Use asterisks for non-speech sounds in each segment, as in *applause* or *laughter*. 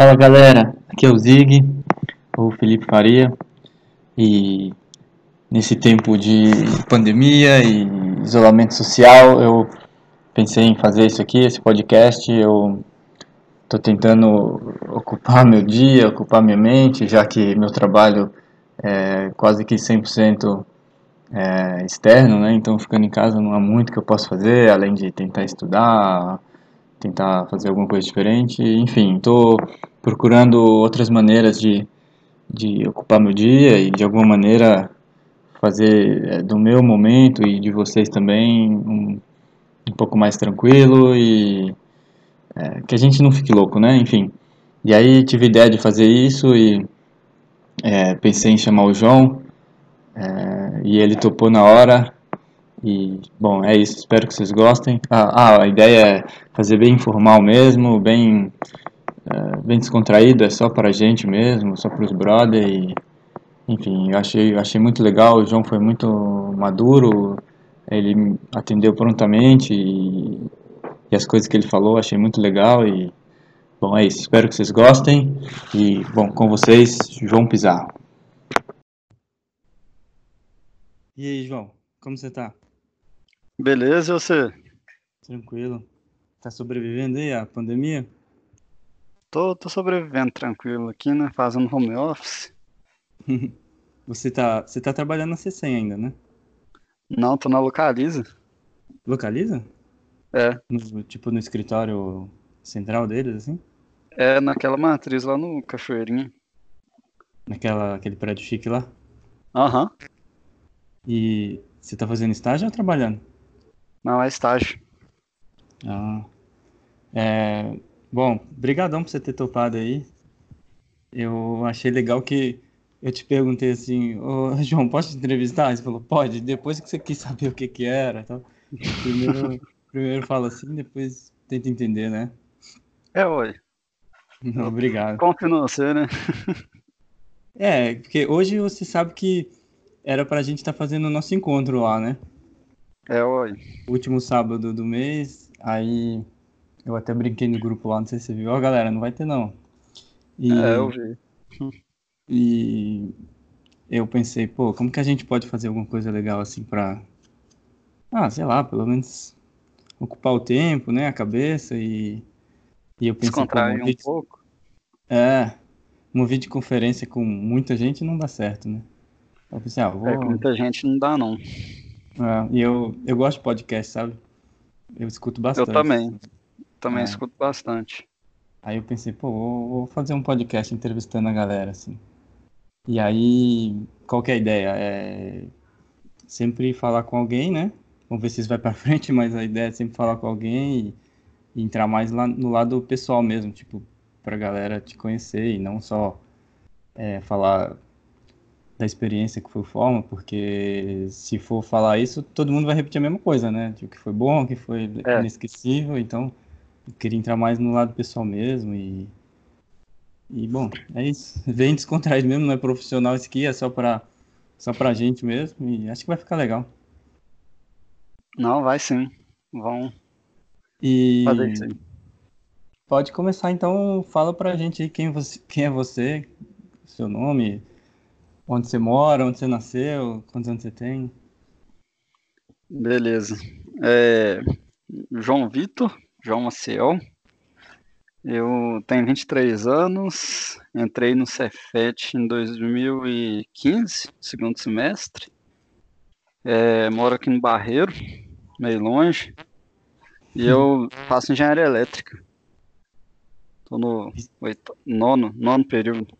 Fala galera, aqui é o Zig, o Felipe Faria e nesse tempo de pandemia e isolamento social eu pensei em fazer isso aqui, esse podcast. Eu estou tentando ocupar meu dia, ocupar minha mente, já que meu trabalho é quase que 100% é, externo, né? Então ficando em casa não há muito que eu possa fazer, além de tentar estudar, tentar fazer alguma coisa diferente. Enfim, estou procurando outras maneiras de, de ocupar meu dia e de alguma maneira fazer é, do meu momento e de vocês também um, um pouco mais tranquilo e é, que a gente não fique louco, né? Enfim. E aí tive ideia de fazer isso e é, pensei em chamar o João é, e ele topou na hora e, bom, é isso. Espero que vocês gostem. Ah, ah a ideia é fazer bem informal mesmo, bem, é, bem descontraído. É só para a gente mesmo, só para os brother. E, enfim, eu achei, eu achei muito legal. O João foi muito maduro. Ele atendeu prontamente e, e as coisas que ele falou achei muito legal. E, bom, é isso. Espero que vocês gostem. E, bom, com vocês, João Pizarro. E aí, João, como você tá? Beleza, e você? Tranquilo. Tá sobrevivendo aí à pandemia? Tô, tô sobrevivendo tranquilo aqui, né? Fazendo home office. *laughs* você tá, você tá trabalhando na C100 ainda, né? Não, tô na Localiza. Localiza? É. No, tipo no escritório central deles, assim? É, naquela matriz lá no Cachoeirinha. Naquela, aquele prédio chique lá? Aham. Uhum. E você tá fazendo estágio ou trabalhando? Não, é estágio. Ah. É, bom, brigadão por você ter topado aí. Eu achei legal que eu te perguntei assim, ô João, posso te entrevistar? Você falou, pode, depois que você quis saber o que que era. Então, primeiro, primeiro fala assim, depois tenta entender, né? É, oi. Não, *laughs* obrigado. Em você, né? *laughs* é, porque hoje você sabe que era pra gente estar tá fazendo o nosso encontro lá, né? É, oi. Último sábado do mês, aí eu até brinquei no grupo lá, não sei se você viu. Ó, galera, não vai ter não. E, é, eu vi. *laughs* E eu pensei, pô, como que a gente pode fazer alguma coisa legal assim pra. Ah, sei lá, pelo menos ocupar o tempo, né, a cabeça e. E eu pensei, Descontrair um vídeo... pouco. É, uma videoconferência com muita gente não dá certo, né? Eu pensei, ah, vou... É, com muita gente não dá, não. É, e eu, eu gosto de podcast, sabe? Eu escuto bastante. Eu também. Também é. escuto bastante. Aí eu pensei, pô, vou, fazer um podcast entrevistando a galera, assim. E aí, qual que é a ideia? É sempre falar com alguém, né? Vamos ver se isso vai pra *laughs* frente, mas a ideia é sempre falar com alguém e, e entrar mais lá no lado pessoal mesmo, tipo, pra galera te conhecer e não só é, falar da experiência que foi o Forma, porque se for falar isso, todo mundo vai repetir a mesma coisa, né? O que foi bom, o que foi é. inesquecível, então queria entrar mais no lado pessoal mesmo e e bom, é isso. *laughs* Vem descontraído mesmo, não é profissional isso aqui, é só para só pra gente mesmo e acho que vai ficar legal. Não, vai sim. Vão e... fazer isso aí. Pode começar então, fala pra gente aí quem, você, quem é você, seu nome, Onde você mora, onde você nasceu, quantos anos você tem? Beleza. É, João Vitor, João Maciel. Eu tenho 23 anos, entrei no Cefet em 2015, segundo semestre. É, moro aqui no Barreiro, meio longe. E eu faço engenharia elétrica. Estou no oito, nono, nono período.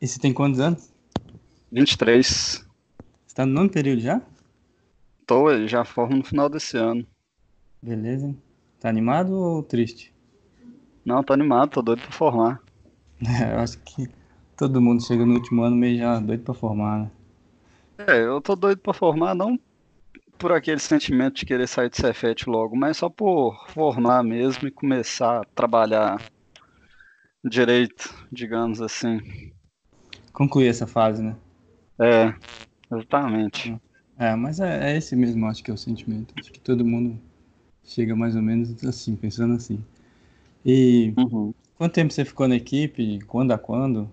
E você tem quantos anos? 23. Você tá no nono período já? Tô, já formo no final desse ano. Beleza. Tá animado ou triste? Não, tô animado, tô doido pra formar. *laughs* É, eu acho que todo mundo chega no último ano meio já doido pra formar, né? É, eu tô doido pra formar, não por aquele sentimento de querer sair de Cefet logo, mas só por formar mesmo e começar a trabalhar direito, digamos assim. Concluir essa fase, né? É, exatamente. É, mas é, é, esse mesmo, acho que é o sentimento. Acho que todo mundo chega mais ou menos assim, pensando assim. E uhum. quanto tempo você ficou na equipe? Quando a quando?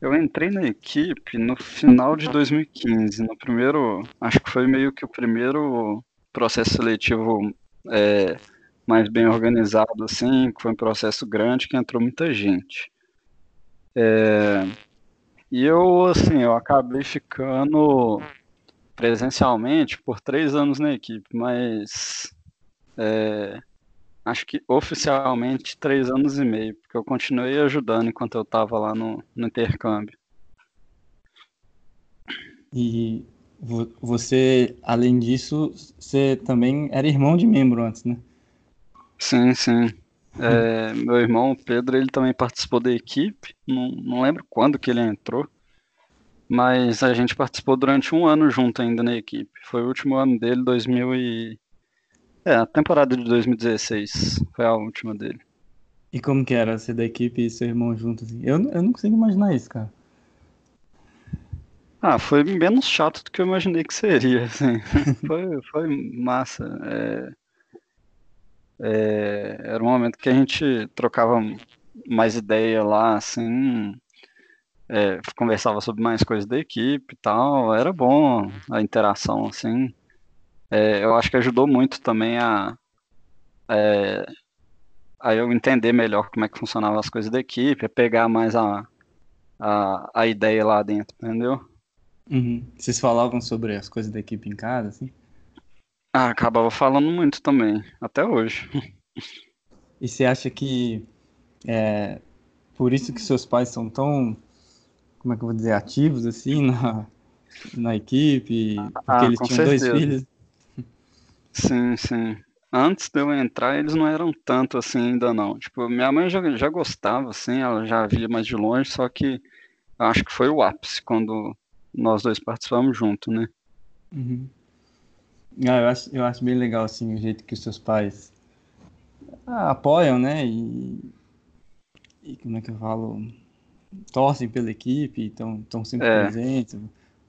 Eu entrei na equipe no final de 2015, no primeiro, acho que foi meio que o primeiro processo seletivo é, mais bem organizado, assim, foi um processo grande que entrou muita gente. É, e eu, assim, eu acabei ficando presencialmente por três anos na equipe, mas é, acho que oficialmente três anos e meio, porque eu continuei ajudando enquanto eu estava lá no, no intercâmbio. E você, além disso, você também era irmão de membro antes, né? Sim, sim. É, meu irmão Pedro, ele também participou da equipe. Não, não lembro quando que ele entrou, mas a gente participou durante um ano junto ainda na equipe. Foi o último ano dele, 2000 e... É, a temporada de 2016 foi a última dele. E como que era ser da equipe e seu irmão junto? Assim? Eu, eu não consigo imaginar isso, cara. Ah, foi menos chato do que eu imaginei que seria, *laughs* assim. foi, foi massa. É, é, era um momento que a gente trocava mais ideia lá, assim, é, conversava sobre mais coisas da equipe e tal. Era bom a interação, assim. É, eu acho que ajudou muito também a, é, a eu entender melhor como é que funcionavam as coisas da equipe, a pegar mais a, a, a ideia lá dentro, entendeu? Uhum. Vocês falavam sobre as coisas da equipe em casa, assim? Ah, acabava falando muito também, até hoje. *laughs* E você acha que é por isso que seus pais são tão, como é que eu vou dizer, ativos assim *laughs* na, na equipe? Porque ah, eles tinham certeza. dois filhos? Sim, sim. Antes de eu entrar, eles não eram tanto assim ainda não. Tipo, minha mãe já, já gostava, assim, ela já via mais de longe, só que acho que foi o ápice quando nós dois participamos junto, né? Uhum. Ah, eu, acho, eu acho bem legal, assim, o jeito que os seus pais ah, apoiam, né? E, e como é que eu falo? Torcem pela equipe, estão sempre é. presentes.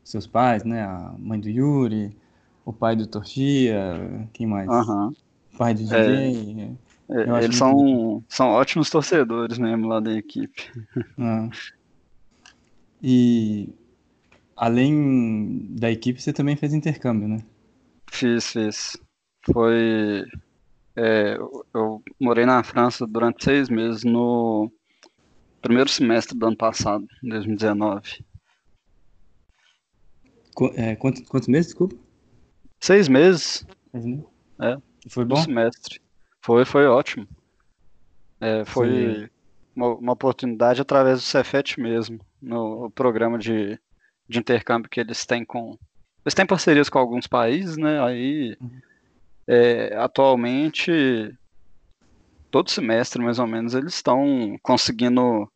Seus pais, né? A mãe do Yuri, o pai do Tortia, quem mais? Uhum. Pai do DJ. É. É, eles são, são ótimos torcedores mesmo lá da equipe. Ah. E além da equipe, você também fez intercâmbio, né? Fiz, fiz. Foi. É, eu morei na França durante seis meses no primeiro semestre do ano passado, 2019. Qu é, quantos, quantos meses, desculpa? Seis meses. Seis meses? É. Foi bom? semestre. Foi, foi ótimo. É, foi uma, uma, oportunidade através do Cefet mesmo, no programa de de intercâmbio que eles têm com. Eles têm parcerias com alguns países, né? Aí, uhum. é, atualmente, todo semestre, mais ou menos, eles estão conseguindo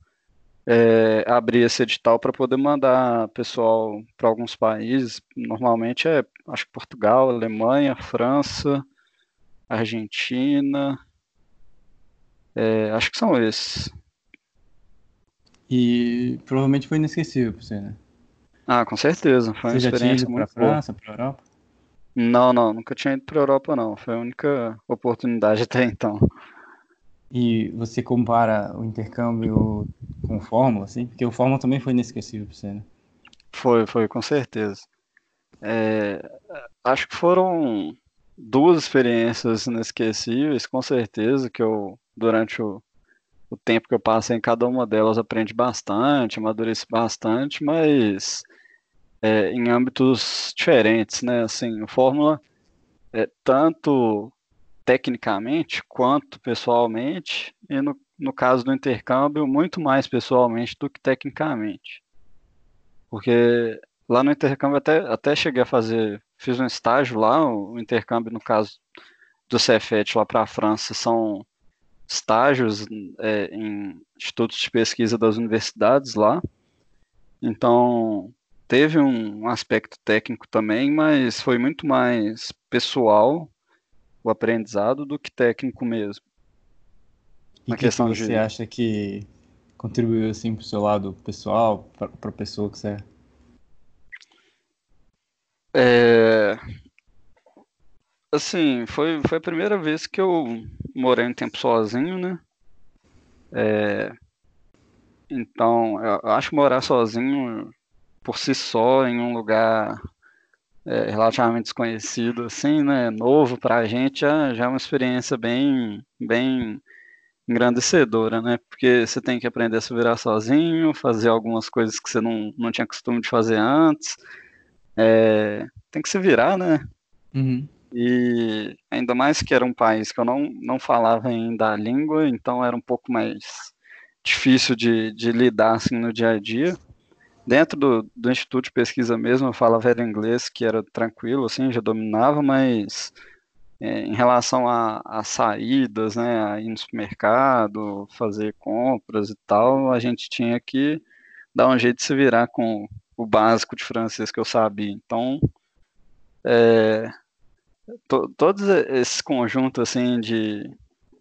é, abrir esse edital para poder mandar pessoal para alguns países. Normalmente é, acho que Portugal, Alemanha, França, Argentina. É, acho que são esses. E provavelmente foi inesquecível para você, né? Ah, com certeza. Foi uma Você experiência já tinha ido para França, para Europa? Não, não, nunca tinha ido para Europa não. Foi a única oportunidade *laughs* até então. E você compara o intercâmbio com o Fórmula, assim? Porque o Fórmula também foi inesquecível para você, né? Foi, foi, com certeza. É, acho que foram duas experiências inesquecíveis, com certeza, que eu, durante o, o tempo que eu passei em cada uma delas, aprendi bastante, amadureci bastante, mas é, em âmbitos diferentes, né? Assim, o Fórmula é tanto tecnicamente quanto pessoalmente, e no, no caso do intercâmbio, muito mais pessoalmente do que tecnicamente. Porque lá no intercâmbio até, até cheguei a fazer, fiz um estágio lá, o, intercâmbio no caso do Cefet lá para a França são estágios é, em institutos de pesquisa das universidades lá. Então, teve um aspecto técnico também, mas foi muito mais pessoal o aprendizado do que técnico mesmo. E que questão que você de... acha que contribuiu assim para o seu lado pessoal, para a pessoa que você é? é? Assim, foi, foi a primeira vez que eu morei um tempo sozinho, né? É, então, eu acho que morar sozinho por si só em um lugar é, relativamente desconhecido, assim, né? Novo para a gente, já, já é uma experiência bem, bem engrandecedora, né? Porque você tem que aprender a se virar sozinho, fazer algumas coisas que você não, não tinha costume de fazer antes. É, tem que se virar, né? Uhum. E ainda mais que era um país que eu não, não falava ainda a língua, então era um pouco mais difícil de, de lidar assim no dia a dia. Dentro do, do Instituto de Pesquisa mesmo, eu falava inglês, que era tranquilo, assim, já dominava, mas é, em relação a, a, saídas, né, a ir no supermercado, fazer compras e tal, a gente tinha que dar um jeito de se virar com o básico de francês que eu sabia. Então, é, to, todos esses conjuntos assim de,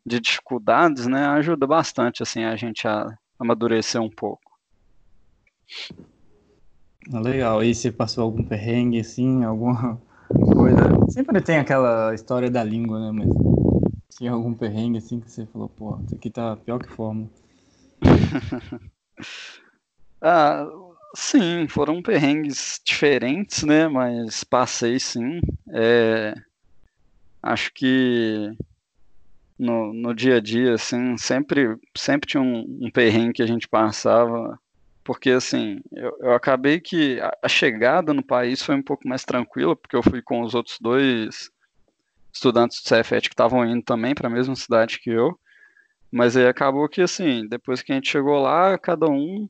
de dificuldades, né, ajuda bastante assim a gente a amadurecer um pouco. Legal. E você passou algum perrengue assim, alguma coisa? Sempre tem aquela história da língua, né? Mas tinha algum perrengue assim que você falou, pô, isso aqui tá pior que forma. *laughs* ah, sim, foram perrengues diferentes, né? Mas passei sim. É, acho que no, no dia a dia, assim, sempre, sempre tinha um, um perrengue que a gente passava, porque, assim, eu, eu acabei que a, a, chegada no país foi um pouco mais tranquila, porque eu fui com os outros dois estudantes do CFET que estavam indo também para a mesma cidade que eu, mas aí acabou que, assim, depois que a gente chegou lá, cada um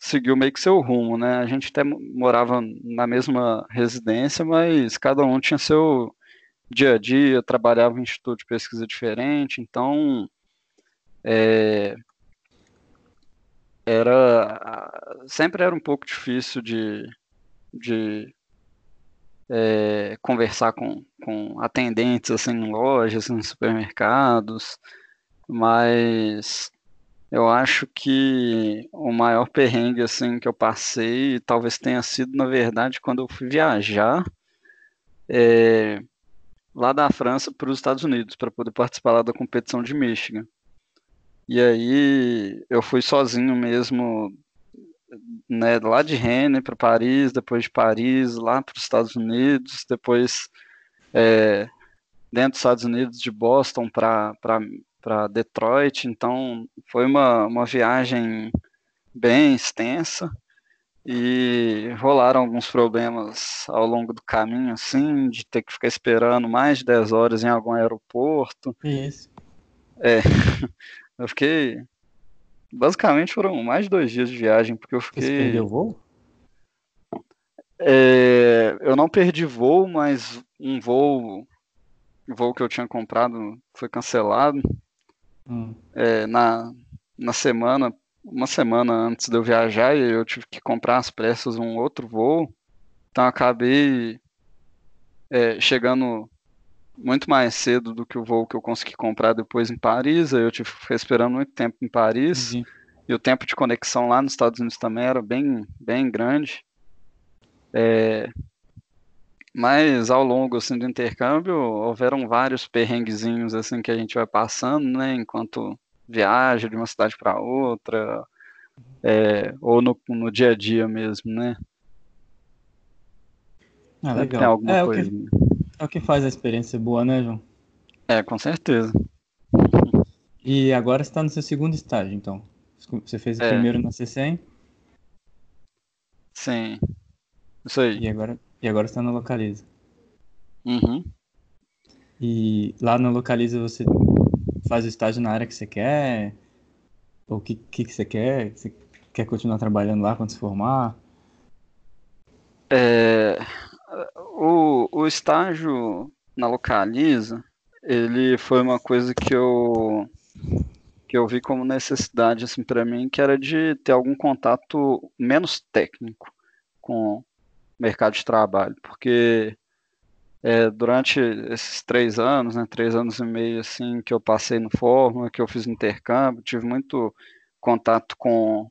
seguiu meio que seu rumo, né? A gente até morava na mesma residência, mas cada um tinha seu dia a dia, trabalhava em instituto de pesquisa diferente, então é, era sempre era um pouco difícil de, de é, conversar com, com atendentes assim em lojas, em supermercados, mas eu acho que o maior perrengue assim que eu passei talvez tenha sido na verdade quando eu fui viajar é, lá da França para os Estados Unidos para poder participar da competição de Michigan. E aí eu fui sozinho mesmo, né, lá de Rennes para Paris, depois de Paris lá para os Estados Unidos, depois é, dentro dos Estados Unidos de Boston para Detroit. Então foi uma, uma viagem bem extensa e rolaram alguns problemas ao longo do caminho, assim, de ter que ficar esperando mais de 10 horas em algum aeroporto. Isso. É, *laughs* eu fiquei. Basicamente foram mais de dois dias de viagem, porque eu fiquei. Você perdeu o voo? É, eu não perdi voo, mas um voo, voo que eu tinha comprado foi cancelado hum. é, na, na semana uma semana antes de eu viajar e eu tive que comprar às pressas um outro voo. Então acabei é, chegando muito mais cedo do que o voo que eu consegui comprar depois em Paris. Aí eu tive que ficar esperando muito tempo em Paris. Uhum. E o tempo de conexão lá nos Estados Unidos também era bem, bem grande. É, mas ao longo assim, do intercâmbio houveram vários perrenguezinhos assim que a gente vai passando, né? Enquanto viaja de uma cidade para outra, é, ou no, no dia a dia mesmo, né? Ah, legal. Tem alguma é, coisa. Que, é o que faz a experiência boa, né, João? É, com certeza. E agora está no seu segundo estágio, então. Você fez o é. primeiro na CCEM? Sim. Isso aí. E agora, e agora está no Localiza. Uhum. E lá no Localiza você faz o estágio na área que você quer? Ou o que, que, que você quer? Você quer continuar trabalhando lá quando se formar? É, o, estágio na Localiza, ele foi uma coisa que eu que eu vi como necessidade assim para mim, que era de ter algum contato menos técnico com o mercado de trabalho, porque é, durante esses três anos, né, três anos e meio assim que eu passei no Fórmula, que eu fiz intercâmbio, tive muito contato com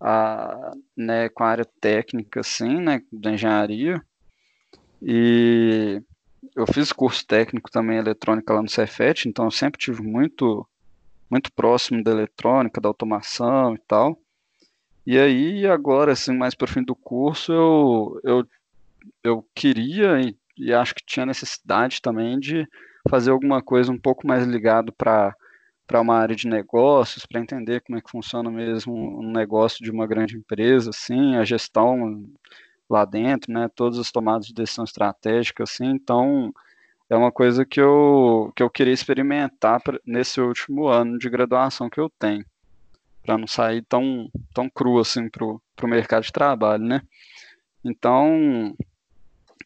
a, né, com a área técnica, assim, né, da engenharia, e eu fiz curso técnico também eletrônica lá no Cefet, então eu sempre tive muito muito próximo da eletrônica, da automação e tal. E aí agora assim, mais para o fim do curso, eu eu, eu queria e, e acho que tinha necessidade também de fazer alguma coisa um pouco mais ligado para para uma área de negócios, para entender como é que funciona mesmo um negócio de uma grande empresa, assim, a gestão lá dentro, né, todas as tomadas de decisão estratégica, assim, então é uma coisa que eu, que eu queria experimentar nesse último ano de graduação que eu tenho, para não sair tão, tão cru assim para o mercado de trabalho, né. Então,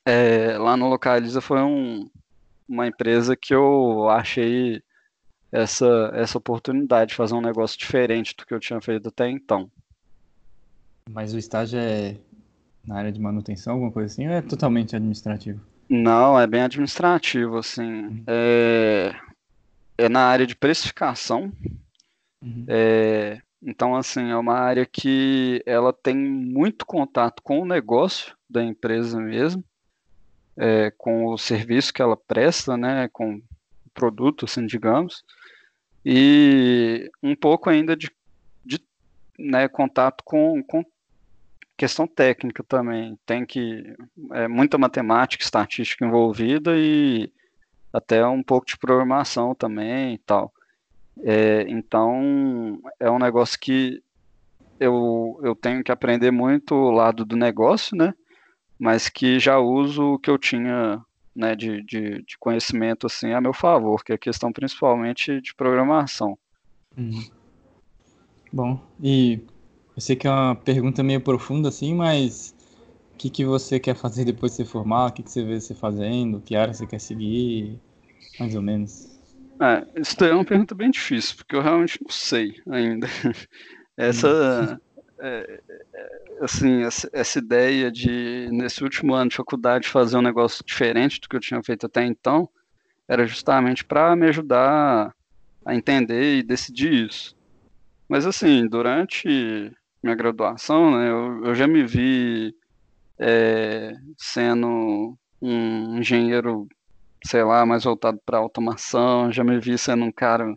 é, lá no Localiza foi um, uma empresa que eu achei essa, essa oportunidade de fazer um negócio diferente do que eu tinha feito até então. Mas o estágio é na área de manutenção, alguma coisa assim, ou é totalmente administrativo? Não, é bem administrativo, assim. Uhum. É, é na área de precificação. Uhum. É, então, assim, é uma área que ela tem muito contato com o negócio da empresa mesmo, é, com o serviço que ela presta, né, com o produto, assim, digamos e um pouco ainda de, de né, contato com, com questão técnica também. Tem que é muita matemática, estatística envolvida e até um pouco de programação também e tal. É, então é um negócio que eu, eu tenho que aprender muito o lado do negócio, né? Mas que já uso o que eu tinha né, de, de, de, conhecimento assim a meu favor, que é a questão principalmente de programação. Uhum. Bom, e eu sei que é uma pergunta meio profunda assim, mas o que, que você quer fazer depois de se formar? O que, que você vê você fazendo? Que área você quer seguir? Mais ou menos. É, isso é uma pergunta bem difícil, porque eu realmente não sei ainda. *laughs* Essa, é, é, assim, essa, essa, ideia de, nesse último ano de faculdade, fazer um negócio diferente do que eu tinha feito até então, era justamente para me ajudar a entender e decidir isso. Mas, assim, durante minha graduação, né, eu, eu já me vi é, sendo um engenheiro, sei lá, mais voltado para automação, já me vi sendo um cara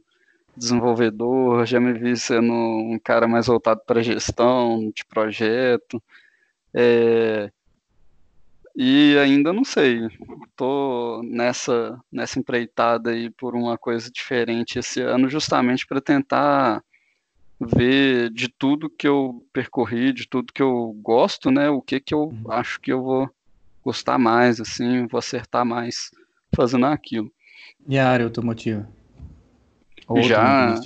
desenvolvedor, já me vi sendo um cara mais voltado para gestão de projeto. É, e ainda não sei, estou nessa, nessa empreitada aí por uma coisa diferente esse ano, justamente para tentar ver de tudo que eu percorri, de tudo que eu gosto, né, o que que eu uhum. acho que eu vou gostar mais, assim, vou acertar mais fazendo aquilo. E a área automotiva? Já,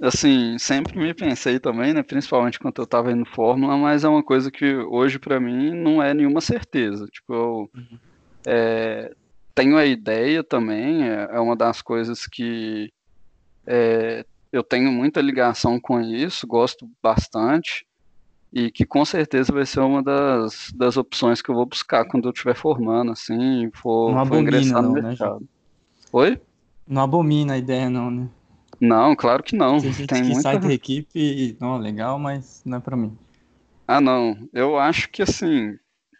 assim, sempre me pensei também, né, principalmente quando eu estava indo Fórmula, mas é uma coisa que hoje para mim não é nenhuma certeza. Tipo, eu uhum. é, tenho a ideia também, é, é uma das coisas que é, eu tenho muita ligação com isso, gosto bastante, e que com certeza vai ser uma das, das opções que eu vou buscar quando eu estiver formando, assim, for, for ingressar no não, né, mercado. Né, Oi? Não abomina a ideia, não, né? Não, claro que não. Tem gente Tem que muita... sai da equipe e, não, legal, mas não é pra mim. Ah, não. Eu acho que, assim,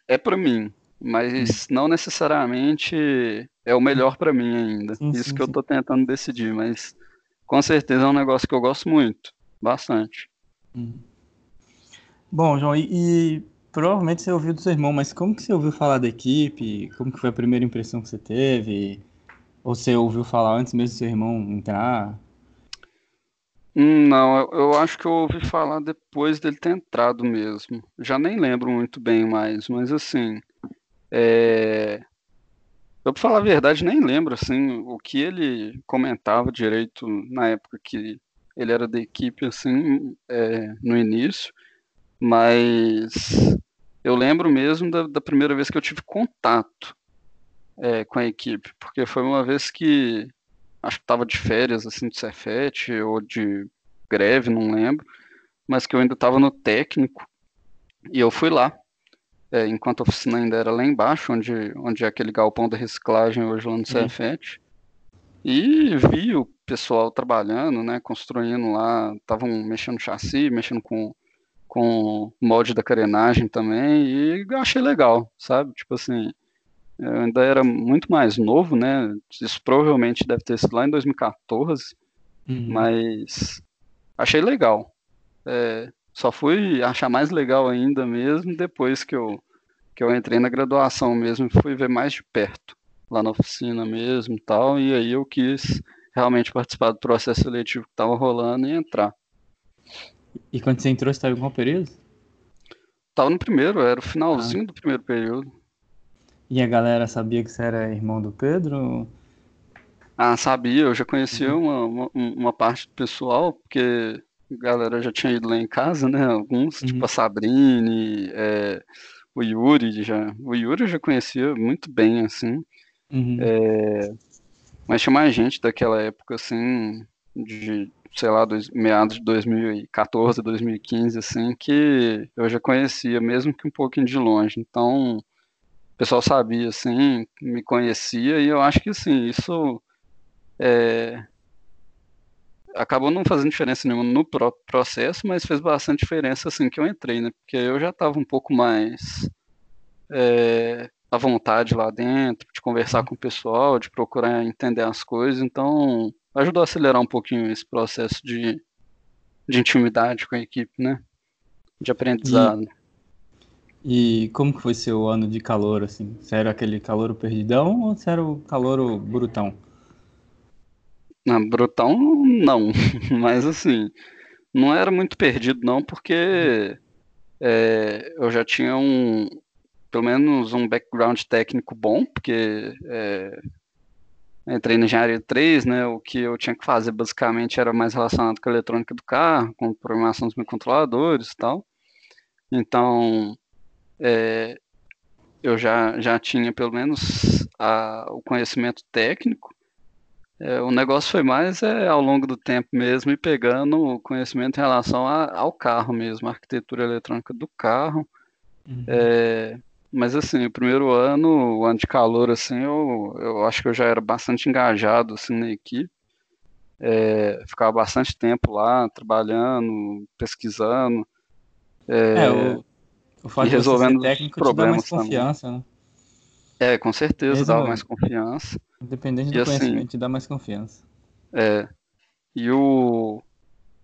é pra mim, mas hum. não necessariamente é o melhor pra mim ainda. Sim, Isso sim, que sim. eu tô tentando decidir, mas com certeza é um negócio que eu gosto muito, bastante. Hum. Bom, João, e, e, provavelmente você ouviu do seu irmão, mas como que você ouviu falar da equipe? Como que foi a primeira impressão que você teve? Ou você ouviu falar antes mesmo do seu irmão entrar? Hum, não, eu, eu acho que eu ouvi falar depois dele ter entrado mesmo. Já nem lembro muito bem mais, mas assim. É... Eu, pra falar a verdade, nem lembro assim, o que ele comentava direito na época que ele era da equipe, assim, é, no início. Mas eu lembro mesmo da, da primeira vez que eu tive contato é, com a equipe, porque foi uma vez que acho que estava de férias assim de Cefete ou de greve, não lembro, mas que eu ainda estava no técnico e eu fui lá, é, enquanto a oficina ainda era lá embaixo, onde, onde é aquele galpão da reciclagem hoje lá no uhum. Cefete, e vi o pessoal trabalhando, né, construindo lá, estavam mexendo chassi, mexendo com com molde da carenagem também, e achei legal, sabe? Tipo assim, eu ainda era muito mais novo, né? Isso provavelmente deve ter sido lá em 2014, uhum. mas achei legal. É, só fui achar mais legal ainda mesmo depois que eu, que eu entrei na graduação mesmo fui ver mais de perto, lá na oficina mesmo e tal, e aí eu quis realmente participar do processo seletivo que estava rolando e entrar. E quando você entrou, você estava em qual período? Tava no primeiro, era o finalzinho ah. do primeiro período. E a galera sabia que você era irmão do Pedro? Ah, sabia, eu já conhecia uhum. uma, uma, uma, parte do pessoal, porque galera já tinha ido lá em casa, né? Alguns, tipo uhum. tipo a Sabrine, é, o Yuri já. O Yuri eu já conhecia muito bem, assim. Uhum. É, mas tinha mais gente daquela época, assim, de, sei lá, dois, meados de 2014, 2015, assim, que eu já conhecia, mesmo que um pouquinho de longe. Então, o pessoal sabia, assim, me conhecia, e eu acho que, assim, isso é, acabou não fazendo diferença nenhuma no próprio processo, mas fez bastante diferença, assim, que eu entrei, né? Porque eu já estava um pouco mais... É, à vontade lá dentro, de conversar com o pessoal, de procurar entender as coisas. Então, ajudou a acelerar um pouquinho esse processo de, de intimidade com a equipe, né? De aprendizado. E, e como que foi seu ano de calor, assim? Você era aquele calor perdidão ou você era o calor brutão? Não, brutão não, *laughs* mas assim, não era muito perdido não, porque é, eu já tinha um, pelo menos um background técnico bom, porque é, entrei na engenharia 3, né, o que eu tinha que fazer basicamente era mais relacionado com a eletrônica do carro, com programação dos microcontroladores e tal. Então, é, eu já, já tinha pelo menos a, o conhecimento técnico. É, o negócio foi mais é, ao longo do tempo mesmo e pegando o conhecimento em relação a, ao carro mesmo, a arquitetura eletrônica do carro. Uhum. É, mas assim, o primeiro ano, o ano de calor, assim, eu, eu acho que eu já era bastante engajado assim, na equipe. É, ficava bastante tempo lá, trabalhando, pesquisando. É, é o, o fato e resolvendo de técnico problemas te dá mais confiança, também. né? É, com certeza Mesmo, dava mais confiança. Independente do e, assim, conhecimento, te dá mais confiança. É. E o.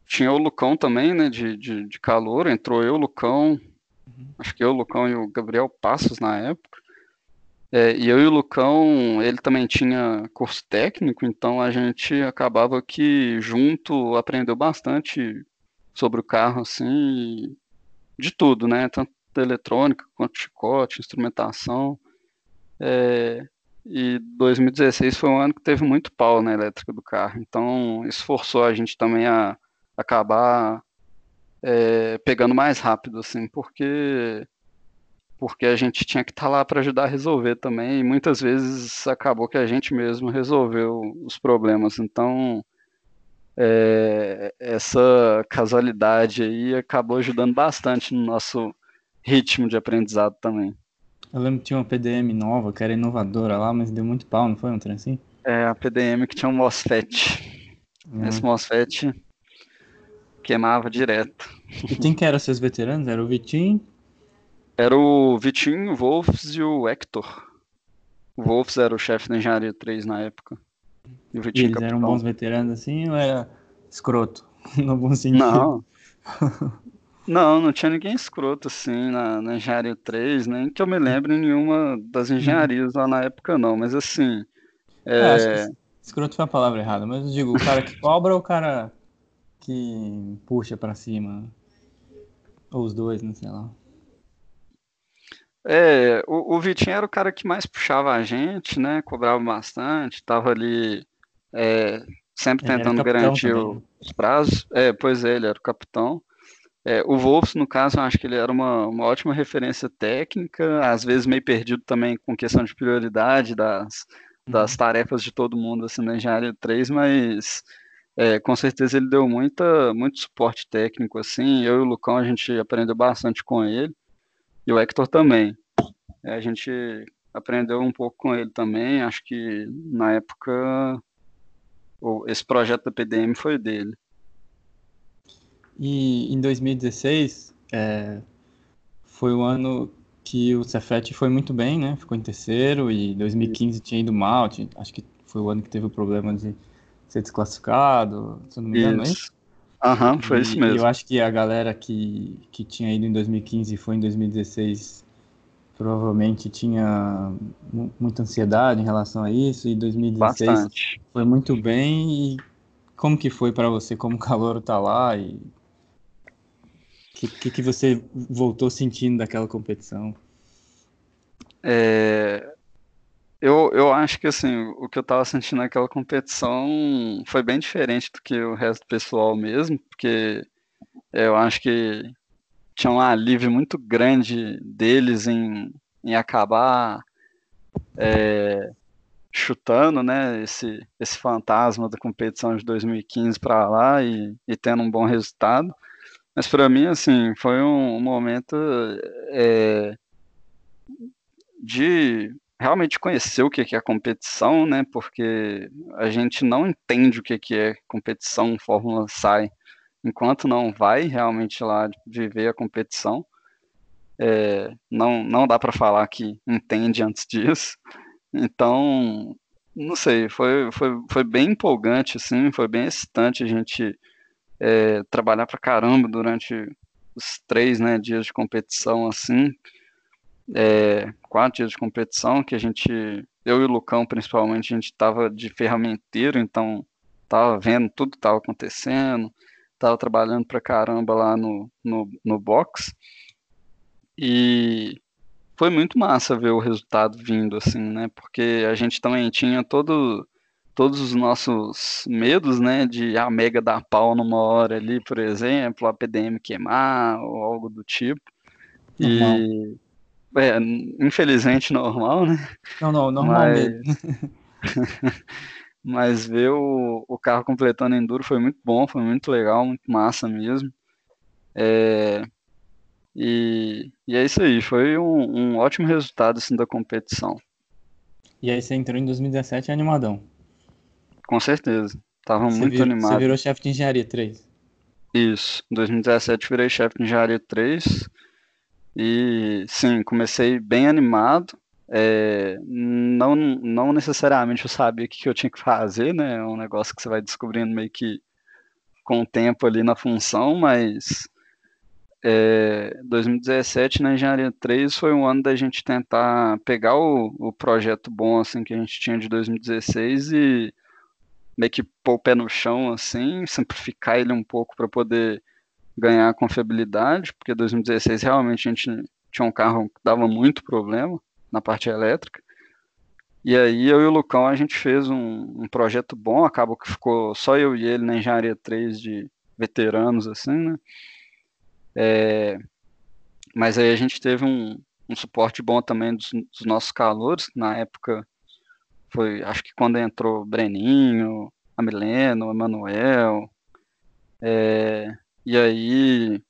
Tinha o Lucão também, né, de, de, de calor, entrou eu, Lucão, Acho que eu, o Lucão e o Gabriel Passos na época. É, e eu e o Lucão, ele também tinha curso técnico, então a gente acabava que junto aprendeu bastante sobre o carro, assim, de tudo, né? Tanto eletrônica quanto chicote, instrumentação. É, e 2016 foi um ano que teve muito pau na elétrica do carro, então isso forçou a gente também a acabar é, pegando mais rápido, assim, porque porque a gente tinha que estar tá lá para ajudar a resolver também, e muitas vezes acabou que a gente mesmo resolveu os problemas. Então, é, essa casualidade aí acabou ajudando bastante no nosso ritmo de aprendizado também. Eu lembro que tinha uma PDM nova, que era inovadora lá, mas deu muito pau, não foi um trem assim? É, a PDM que tinha um MOSFET. É. Esse MOSFET queimava direto. E quem que eram seus veteranos? Era o Vitinho? Era o Vitinho, o Wolfs e o Hector. O Wolfs era o chefe da Engenharia 3 na época. E, o Vitinho e eles capitão. eram bons veteranos assim ou era escroto? *laughs* No bom sentido. Não. *laughs* Não, não tinha ninguém escroto assim na, na Engenharia 3, nem que eu me lembre em nenhuma das engenharias lá na época, não. Mas assim. É... É, escroto foi a palavra errada, mas eu digo, o cara que cobra ou o cara que puxa para cima? Ou os dois, não sei lá. É, o, o, Vitinho era o cara que mais puxava a gente, né? Cobrava bastante, tava ali é, sempre tentando garantir o, os prazos. É, pois é, ele era o capitão. É, o Wolfs, no caso, eu acho que ele era uma, uma ótima referência técnica, às vezes meio perdido também com questão de prioridade das, das uhum. tarefas de todo mundo assim, na engenharia 3, mas é, com certeza ele deu muita, muito suporte técnico, assim. Eu e o Lucão, a gente aprendeu bastante com ele. E o Hector também. É, a gente aprendeu um pouco com ele também. Acho que na época esse projeto da PDM foi dele. E em 2016 é, foi o ano que o Cefete foi muito bem, né? Ficou em terceiro e 2015 tinha ido mal. Tinha, acho que foi o ano que teve o problema de ser desclassificado, se não me engano, é isso. Aham, uhum, foi e, isso mesmo. Eu acho que a galera que, que tinha ido em 2015 e foi em 2016 provavelmente tinha muita ansiedade em relação a isso, e 2016 Bastante. foi muito bem, e como que foi para você, como calor tá lá, e o que, que, você voltou sentindo daquela competição? É, eu, eu acho que assim, o que eu tava sentindo naquela competição foi bem diferente do que o resto do pessoal mesmo, porque eu acho que tinha um alívio muito grande deles em, em acabar é, chutando né, esse, esse fantasma da competição de 2015 para lá e, e, tendo um bom resultado. Mas para mim, assim, foi um, momento é, de realmente conhecer o que é competição, né? Porque a gente não entende o que é competição, Fórmula sai, enquanto não vai realmente lá viver a competição. É, não, não dá para falar que entende antes disso. Então, não sei, foi, foi, foi bem empolgante, assim, foi bem excitante a gente é, trabalhar para caramba durante os três né, dias de competição, assim é, quatro dias de competição, que a gente, eu e o Lucão principalmente, a gente estava de ferramenteiro, então tava vendo tudo que estava acontecendo, tava trabalhando pra caramba lá no, no, no box. E foi muito massa ver o resultado vindo, assim, né? Porque a gente também tinha todo, todos os nossos medos, né? De a Mega dar pau numa hora ali, por exemplo, a PDM queimar ou algo do tipo. E é, infelizmente normal, né? Não, não, normal Mas... mesmo. *laughs* Mas ver o, o carro completando enduro foi muito bom, foi muito legal, muito massa mesmo. É, e, e é isso aí, foi um, um, ótimo resultado assim, da competição. E aí você entrou em 2017 animadão. Com certeza, tava você muito vir, animado. Você virou chefe de engenharia 3. Isso, em 2017 virei chefe de engenharia 3 e sim, comecei bem animado. É, não, não necessariamente eu sabia o que eu tinha que fazer, né? É um negócio que você vai descobrindo meio que com o tempo ali na função, mas é, 2017 na Engenharia 3 foi um ano da gente tentar pegar o, o projeto bom assim que a gente tinha de 2016 e meio que pôr o pé no chão assim, simplificar ele um pouco para poder ganhar confiabilidade, porque 2016 realmente a gente tinha um carro que dava muito problema na parte elétrica. E aí eu e o Lucão a gente fez um, um projeto bom, acabou que ficou só eu e ele na engenharia 3 de veteranos, assim, né? É, mas aí a gente teve um, um suporte bom também dos, dos, nossos calores, na época foi, acho que quando entrou Breninho, a Milena, o Emanuel, é, e aí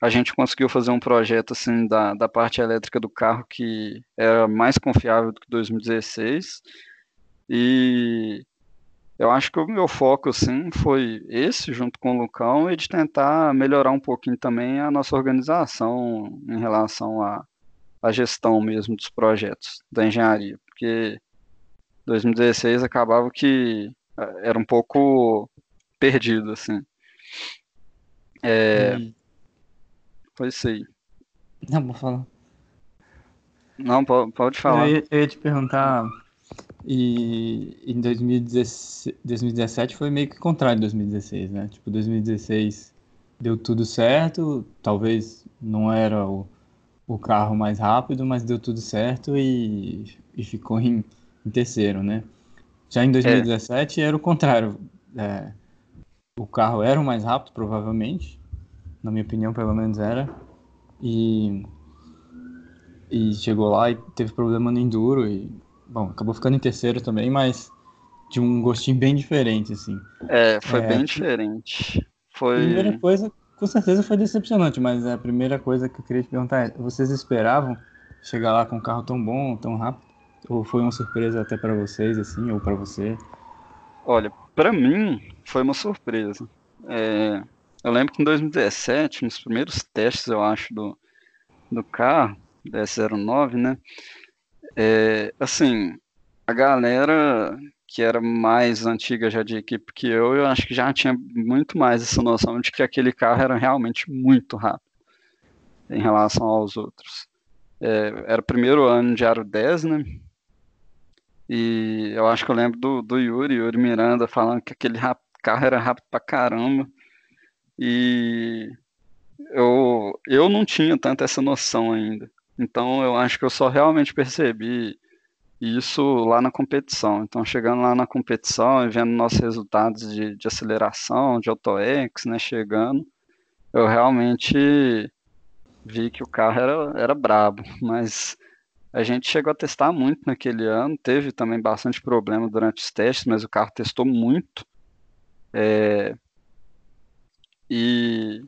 a gente conseguiu fazer um projeto assim da, da parte elétrica do carro que era mais confiável do que 2016. E eu acho que o meu foco assim foi esse junto com o Lucão e de tentar melhorar um pouquinho também a nossa organização em relação à, à gestão mesmo dos projetos da engenharia, porque 2016 acabava que eh, era um pouco perdido assim. É. Hum. Foi isso aí. Não, vou falar. Não, pode, falar. Eu ia, eu ia, te perguntar, e em 2017, 2017 foi meio que contrário de 2016, né? Tipo, 2016 deu tudo certo, talvez não era o, o carro mais rápido, mas deu tudo certo e, e ficou em, em terceiro, né? Já em 2017 é. era o contrário. É, o carro era o mais rápido, provavelmente. Na minha opinião, pelo menos era. E, e chegou lá e teve problema no enduro. E, bom, acabou ficando em terceiro também, mas de um gostinho bem diferente, assim. É, foi é, bem diferente. Foi... A primeira coisa, com certeza foi decepcionante, mas a primeira coisa que eu queria te perguntar é: vocês esperavam chegar lá com um carro tão bom, tão rápido? Ou foi uma surpresa até para vocês, assim, ou para você? Olha, para mim foi uma surpresa. É, eu lembro que em 2017, nos primeiros testes, eu acho, do, do carro, DS09, né? É, assim, a galera que era mais antiga já de equipe que eu, eu acho que já tinha muito mais essa noção de que aquele carro era realmente muito rápido em relação aos outros. É, era o primeiro ano de Aro 10, né? E eu acho que eu lembro do, do Yuri, Yuri Miranda, falando que aquele carro era rápido pra caramba. E eu, eu não tinha tanto essa noção ainda. Então eu acho que eu só realmente percebi isso lá na competição. Então, chegando lá na competição e vendo nossos resultados de, de aceleração, de AutoX, né, chegando, eu realmente vi que o carro era, era brabo, mas a gente chegou a testar muito naquele ano, teve também bastante problema durante os testes, mas o carro testou muito. É, e,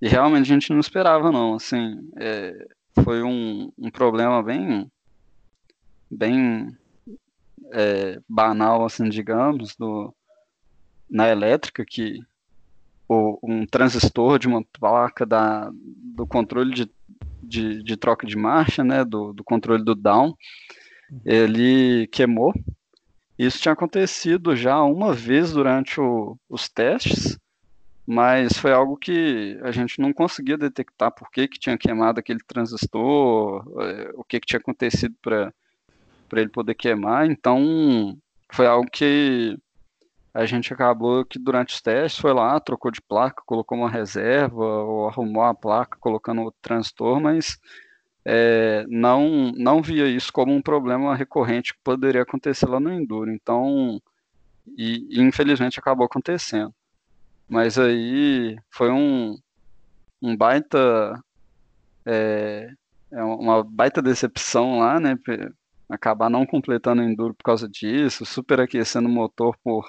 e, realmente a gente não esperava não, assim, é, foi um, um problema bem bem é, banal, assim, digamos, do, na elétrica, que o, um transistor de uma placa da, do controle de, de, de troca de marcha, né, do, do controle do down, ele queimou. Isso tinha acontecido já uma vez durante o, os testes, mas foi algo que a gente não conseguia detectar por que, que tinha queimado aquele transistor, é, o que, que tinha acontecido para ele poder queimar. Então, foi algo que a gente acabou que durante os testes foi lá, trocou de placa, colocou uma reserva, ou arrumou a placa colocando outro transistor, mas é, não, não via isso como um problema recorrente que poderia acontecer lá no Enduro. Então, e, e infelizmente acabou acontecendo. Mas aí foi um, um baita. É, é uma baita decepção lá, né? acabar não completando o enduro por causa disso, superaquecendo o motor por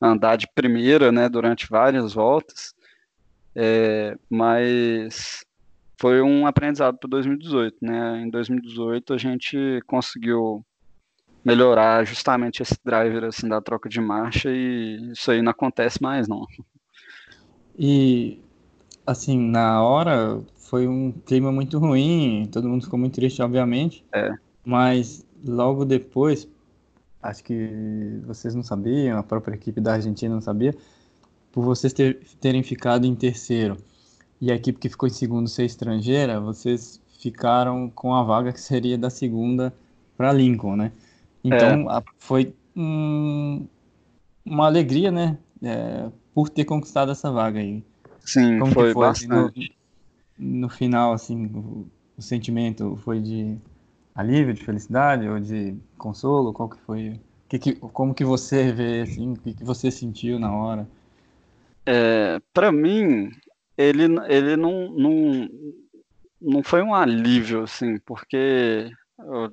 andar de primeira, né, durante várias voltas. É, mas foi um aprendizado para 2018, né? Em 2018 a gente conseguiu melhorar justamente esse driver assim da troca de marcha e isso aí não acontece mais não. E assim, na hora foi um clima muito ruim, todo mundo ficou muito triste, obviamente. É. Mas logo depois, acho que vocês não sabiam, a própria equipe da Argentina não sabia, por vocês ter, terem ficado em terceiro e a equipe que ficou em segundo ser estrangeira, vocês ficaram com a vaga que seria da segunda para Lincoln, né? Então é. a, foi um, uma alegria, né? É, por ter conquistado essa vaga aí. Sim, Como foi, foi bastante. No, no, final, assim, o, o sentimento foi de alívio, de felicidade ou de consolo? Qual que foi? Que, que, como que você vê, assim, o que, que você sentiu na hora? É, para mim, ele, ele não, não, não foi um alívio, assim, porque eu,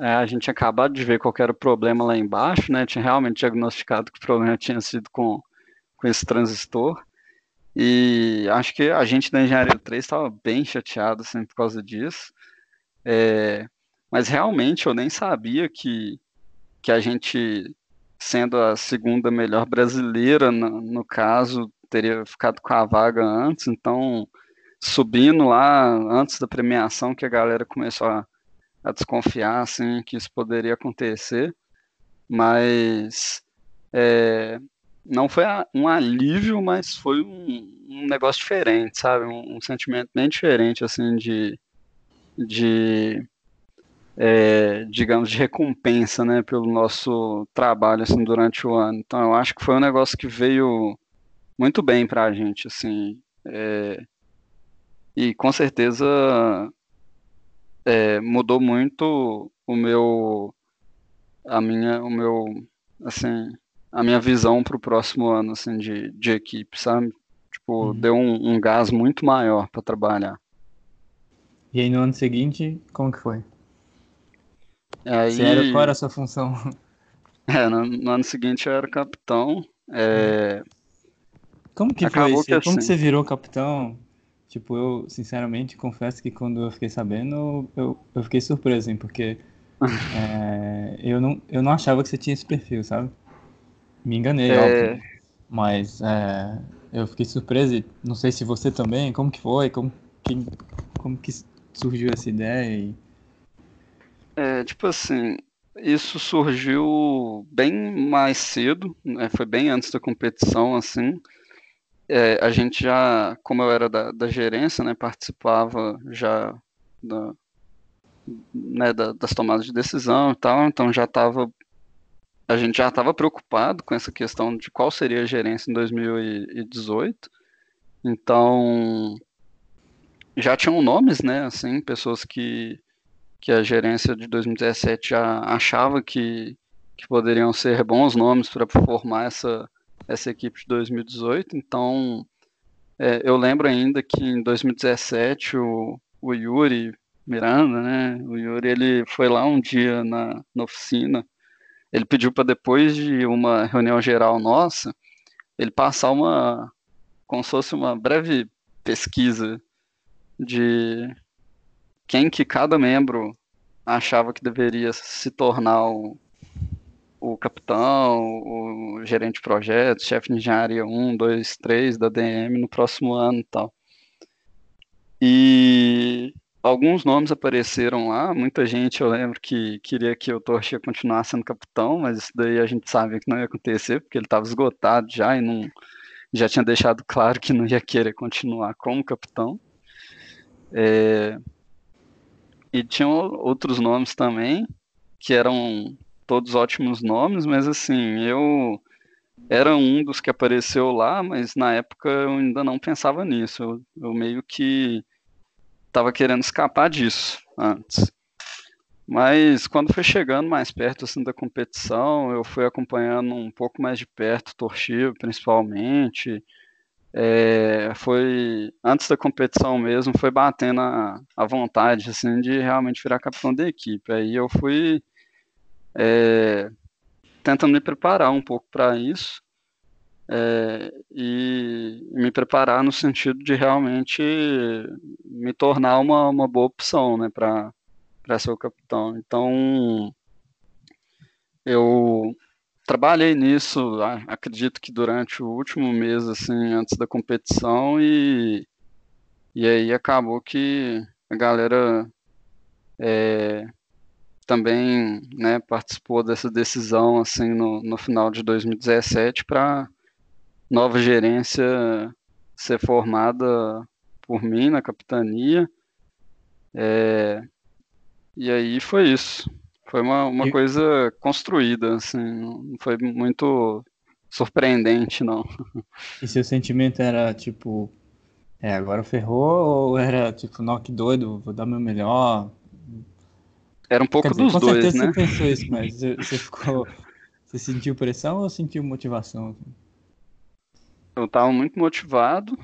é, a gente tinha acabado de ver qual era o problema lá embaixo, né? Tinha realmente diagnosticado que o problema tinha sido com, com esse transistor. E acho que a gente da Engenharia 3 estava bem chateado assim, por causa disso. É, mas realmente eu nem sabia que, que a gente, sendo a segunda melhor brasileira, no, no caso, teria ficado com a vaga antes, então subindo lá antes da premiação que a galera começou a, a desconfiar assim que isso poderia acontecer, mas é, não foi um alívio, mas foi um, um negócio diferente, sabe, um, um, sentimento bem diferente assim de de é, digamos, de recompensa, né, pelo nosso trabalho, assim, durante o ano. Então, eu acho que foi um negócio que veio muito bem para a gente, assim, é, e com certeza é, mudou muito o meu, a minha, o meu, assim, a minha visão para o próximo ano, assim, de, de equipe, sabe? Tipo, uhum. deu um, um gás muito maior para trabalhar. E aí no ano seguinte, como que foi? Aí... Sério, qual era a sua função? *laughs* É, no, no ano seguinte eu era capitão. É... Como que Acabou foi? Que Como assim... que você virou capitão? Tipo, eu, sinceramente, confesso que quando eu fiquei sabendo, eu, eu fiquei surpreso, hein, porque *laughs* é, eu, não, eu não achava que você tinha esse perfil, sabe? Me enganei, é... óbvio. Mas é, eu fiquei surpreso e não sei se você também, como que foi, como que, como que surgiu essa ideia? E... É, tipo assim, isso surgiu bem mais cedo, né? foi bem antes da competição, assim. É, a gente já, como eu era da, da gerência, né, participava já da, né, da, das tomadas de decisão e tal, então já estava a gente já estava preocupado com essa questão de qual seria a gerência em 2018. Então já tinham nomes, né, assim, pessoas que que a gerência de 2017 já achava que, que poderiam ser bons nomes para formar essa, essa equipe de 2018. Então, é, eu lembro ainda que em 2017 o, o Yuri Miranda, né? O Yuri ele foi lá um dia na, na oficina. Ele pediu para depois de uma reunião geral nossa, ele passar uma como se fosse uma breve pesquisa de quem que cada membro achava que deveria se tornar o, o capitão, o gerente de projetos, chefe de engenharia 1, 2, 3 da DM no próximo ano e tal. E alguns nomes apareceram lá, muita gente eu lembro que queria que o Torchia continuasse sendo capitão, mas isso daí a gente sabia que não ia acontecer, porque ele estava esgotado já e não, já tinha deixado claro que não ia querer continuar como capitão. É, e tinham outros nomes também, que eram todos ótimos nomes, mas assim, eu era um dos que apareceu lá, mas na época eu ainda não pensava nisso. Eu, eu meio que estava querendo escapar disso antes. Mas quando foi chegando mais perto assim, da competição, eu fui acompanhando um pouco mais de perto o Torchivo, principalmente. É, foi antes da competição mesmo, foi batendo a, a, vontade assim de realmente virar capitão da equipe. Aí eu fui é, tentando me preparar um pouco para isso é, e me preparar no sentido de realmente me tornar uma, uma boa opção, né, para ser o capitão. Então eu trabalhei nisso, acredito que durante o último mês, assim, antes da competição, e, e aí acabou que a galera é, também né, participou dessa decisão assim no, no final de 2017 para nova gerência ser formada por mim na capitania. É, e aí foi isso. Foi uma, uma e... coisa construída, assim, não foi muito surpreendente, não. E seu sentimento era tipo, é, agora ferrou, ou era tipo, não, que doido, vou dar meu melhor? Era um pouco dizer, dos com dois, certeza né? Você pensou isso, mas você ficou. Você sentiu pressão ou sentiu motivação? Eu estava muito motivado,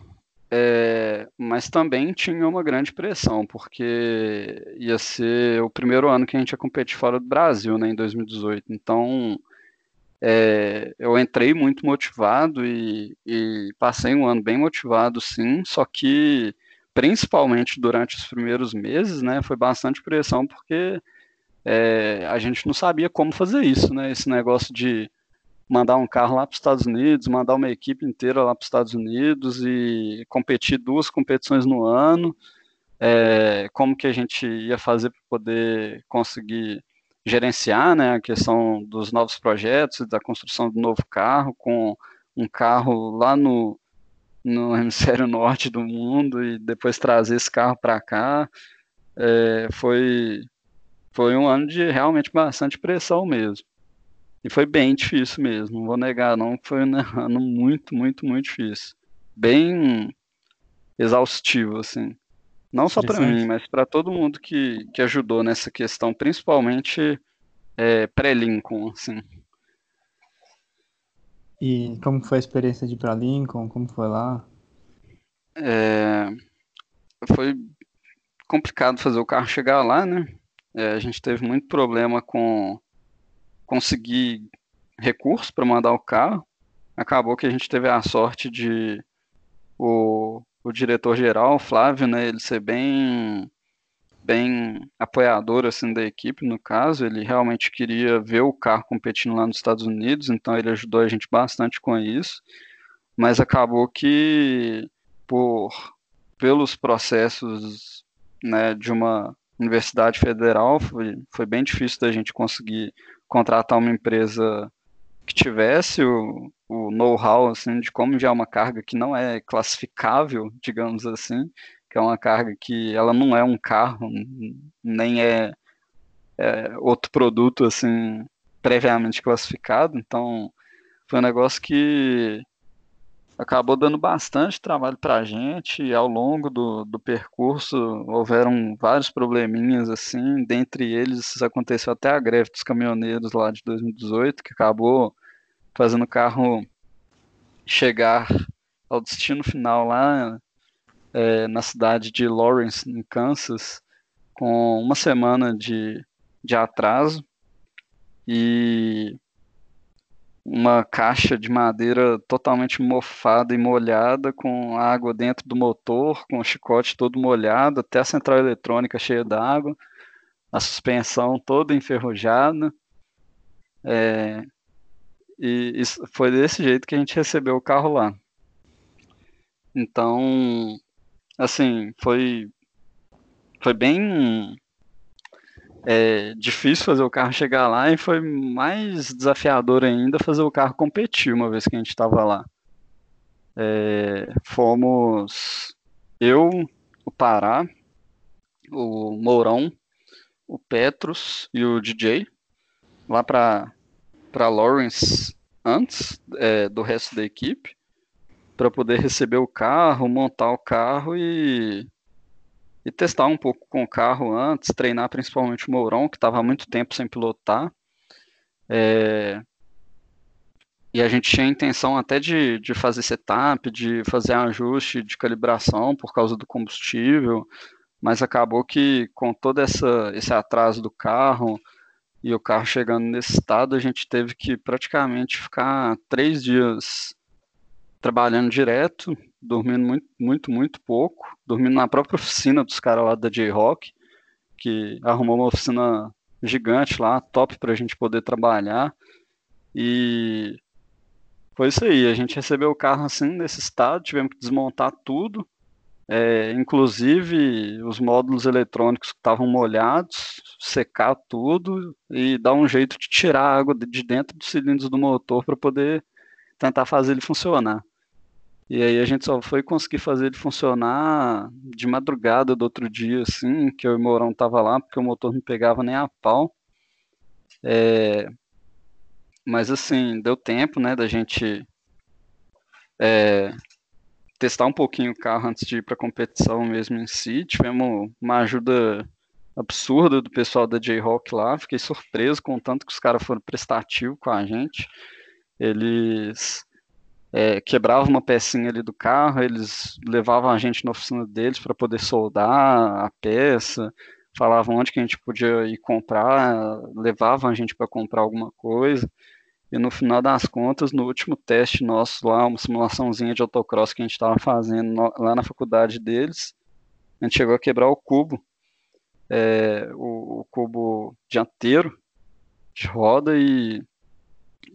é, mas também tinha uma grande pressão, porque ia ser o primeiro ano que a gente ia competir fora do Brasil, né, em 2018. Então, é, eu entrei muito motivado e, e, passei um ano bem motivado, sim, só que, principalmente durante os primeiros meses, né, foi bastante pressão, porque é, a gente não sabia como fazer isso, né, esse negócio de mandar um carro lá para os Estados Unidos, mandar uma equipe inteira lá para os Estados Unidos e competir duas competições no ano. É, como que a gente ia fazer para poder conseguir gerenciar né, a questão dos novos projetos, da construção do novo carro, com um carro lá no, no *laughs* hemisfério norte do mundo e depois trazer esse carro para cá. É, foi, foi um ano de realmente bastante pressão mesmo. E foi bem difícil mesmo, não vou negar, não. Foi um *laughs* ano muito, muito, muito difícil. Bem exaustivo, assim. Não só para mim, mas para todo mundo que, que ajudou nessa questão, principalmente é, pré-Lincoln, assim. E como foi a experiência de ir para Lincoln? Como foi lá? É, foi complicado fazer o carro chegar lá, né? É, a gente teve muito problema com conseguir recursos para mandar o carro. Acabou que a gente teve a sorte de o, o diretor-geral, Flávio, né, ele ser bem bem apoiador assim da equipe no caso, ele realmente queria ver o carro competindo lá nos Estados Unidos, então ele ajudou a gente bastante com isso. Mas acabou que por pelos processos né, de uma universidade federal, foi, foi bem difícil da gente conseguir contratar uma empresa que tivesse o, o know-how assim, de como enviar uma carga que não é classificável, digamos assim, que é uma carga que ela não é um carro, nem é, é outro produto assim previamente classificado, então foi um negócio que acabou dando bastante trabalho para a gente. E ao longo do, do percurso houveram vários probleminhas assim, dentre eles aconteceu até a greve dos caminhoneiros lá de 2018, que acabou fazendo o carro chegar ao destino final lá é, na cidade de Lawrence, em Kansas, com uma semana de, de atraso. E uma caixa de madeira totalmente mofada e molhada, com água dentro do motor, com o chicote todo molhado, até a central eletrônica cheia d'água, a suspensão toda enferrujada. É, e foi desse jeito que a gente recebeu o carro lá. Então, assim, foi, foi bem é difícil fazer o carro chegar lá e foi mais desafiador ainda fazer o carro competir uma vez que a gente estava lá. É, fomos eu, o Pará, o Mourão, o Petros e o DJ lá para para Lawrence antes é, do resto da equipe para poder receber o carro, montar o carro e e testar um pouco com o carro antes, treinar principalmente o Mourão, que estava há muito tempo sem pilotar. É... E a gente tinha a intenção até de, de fazer setup, de fazer ajuste de calibração por causa do combustível, mas acabou que com todo essa, esse atraso do carro e o carro chegando nesse estado, a gente teve que praticamente ficar três dias trabalhando direto, dormindo muito, muito, muito pouco, dormindo na própria oficina dos caras lá da J-Rock, que arrumou uma oficina gigante lá, top para a gente poder trabalhar. E foi isso aí, a gente recebeu o carro assim nesse estado, tivemos que desmontar tudo, é, inclusive os módulos eletrônicos que estavam molhados, secar tudo e dar um jeito de tirar a água de dentro dos cilindros do motor para poder tentar fazer ele funcionar. E aí a gente só foi conseguir fazer ele funcionar de madrugada do outro dia, assim, que eu e o Mourão tava lá, porque o motor não pegava nem a pau. É... Mas assim, deu tempo, né, da gente é... testar um pouquinho o carro antes de ir para a competição mesmo em si. Tivemos uma ajuda absurda do pessoal da J-Rock lá. Fiquei surpreso com o tanto que os caras foram prestativos com a gente. Eles é, quebrava uma pecinha ali do carro, eles levavam a gente na oficina deles para poder soldar a peça, falavam onde que a gente podia ir comprar, levavam a gente para comprar alguma coisa. E no final das contas, no último teste nosso lá, uma simulaçãozinha de autocross que a gente estava fazendo no, lá na faculdade deles, a gente chegou a quebrar o cubo, é, o, o cubo dianteiro de roda e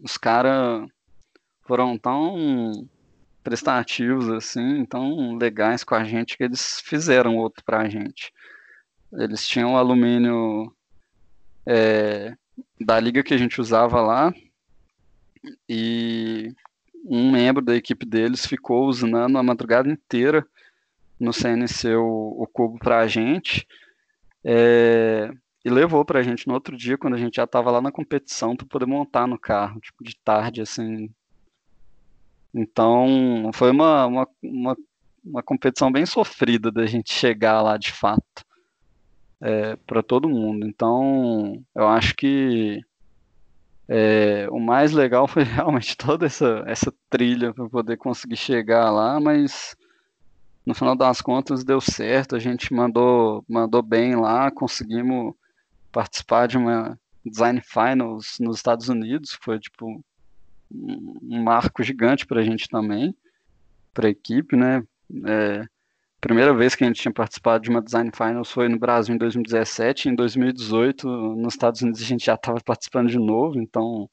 os caras foram tão prestativos assim, tão legais com a gente que eles fizeram outro para a gente. Eles tinham alumínio é, da liga que a gente usava lá e um membro da equipe deles ficou usando a madrugada inteira no CNC o, o cubo para a gente é, e levou para a gente no outro dia quando a gente já estava lá na competição para poder montar no carro, tipo de tarde assim então, foi uma, uma, uma, uma competição bem sofrida da gente chegar lá de fato, é, para todo mundo. Então, eu acho que é, o mais legal foi *laughs* realmente toda essa, essa trilha para poder conseguir chegar lá, mas no final das contas deu certo, a gente mandou, mandou bem lá, conseguimos participar de uma Design Finals nos Estados Unidos, foi tipo um marco gigante para a gente também, para a equipe, né? É, primeira vez que a gente tinha participado de uma Design Finals foi no Brasil em 2017, em 2018 nos Estados Unidos a gente já estava participando de novo, então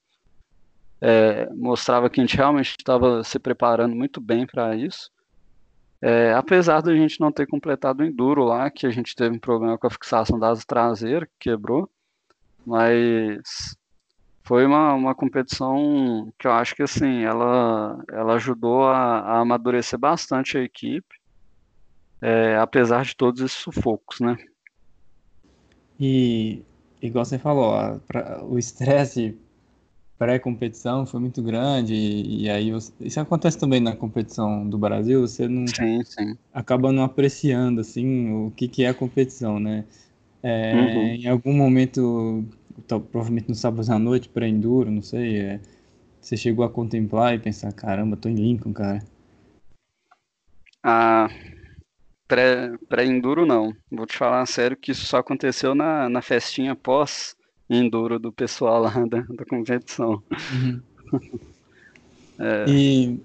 é, mostrava que a gente realmente estava se preparando muito bem para isso. É, apesar da gente não ter completado o enduro lá, que a gente teve um problema com a fixação da asa traseira, que quebrou, mas foi uma, uma competição que eu acho que assim, ela, ela ajudou a, a amadurecer bastante a equipe, é, apesar de todos esses sufocos, né? E, igual você falou, a, pra, o estresse pré-competição foi muito grande e, e aí você, isso acontece também na competição do Brasil, você não sim, sim. acaba não apreciando assim o que, que é a competição, né? É, uhum. Em algum momento, provavelmente no sábado à noite, pré-enduro, não sei, é, você chegou a contemplar e pensar, caramba, tô em Lincoln, cara. Ah, pré-enduro não. Vou te falar sério que isso só aconteceu na, na festinha pós enduro do pessoal lá da, da competição. Uhum. *laughs* é... E,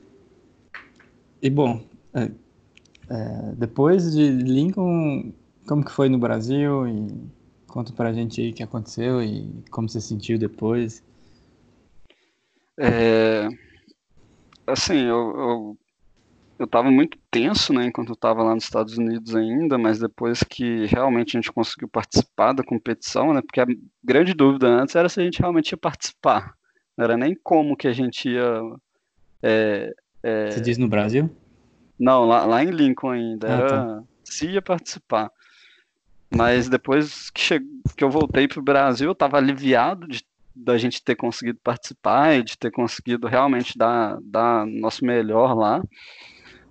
e bom, é, é, depois de Lincoln, como que foi no Brasil? E conta pra gente aí o que aconteceu e como você sentiu depois. É, assim, eu, eu eu estava muito tenso, né, enquanto eu estava lá nos Estados Unidos ainda, mas depois que realmente a gente conseguiu participar da competição, né, porque a grande dúvida antes era se a gente realmente ia participar, não era nem como que a gente ia... É, é... Você diz no Brasil? Não, lá, lá em Lincoln ainda, ah, era tá. se ia participar. Mas depois que, che... que eu voltei para o Brasil, eu estava aliviado de da gente ter conseguido participar e de ter conseguido realmente dar, dar nosso melhor lá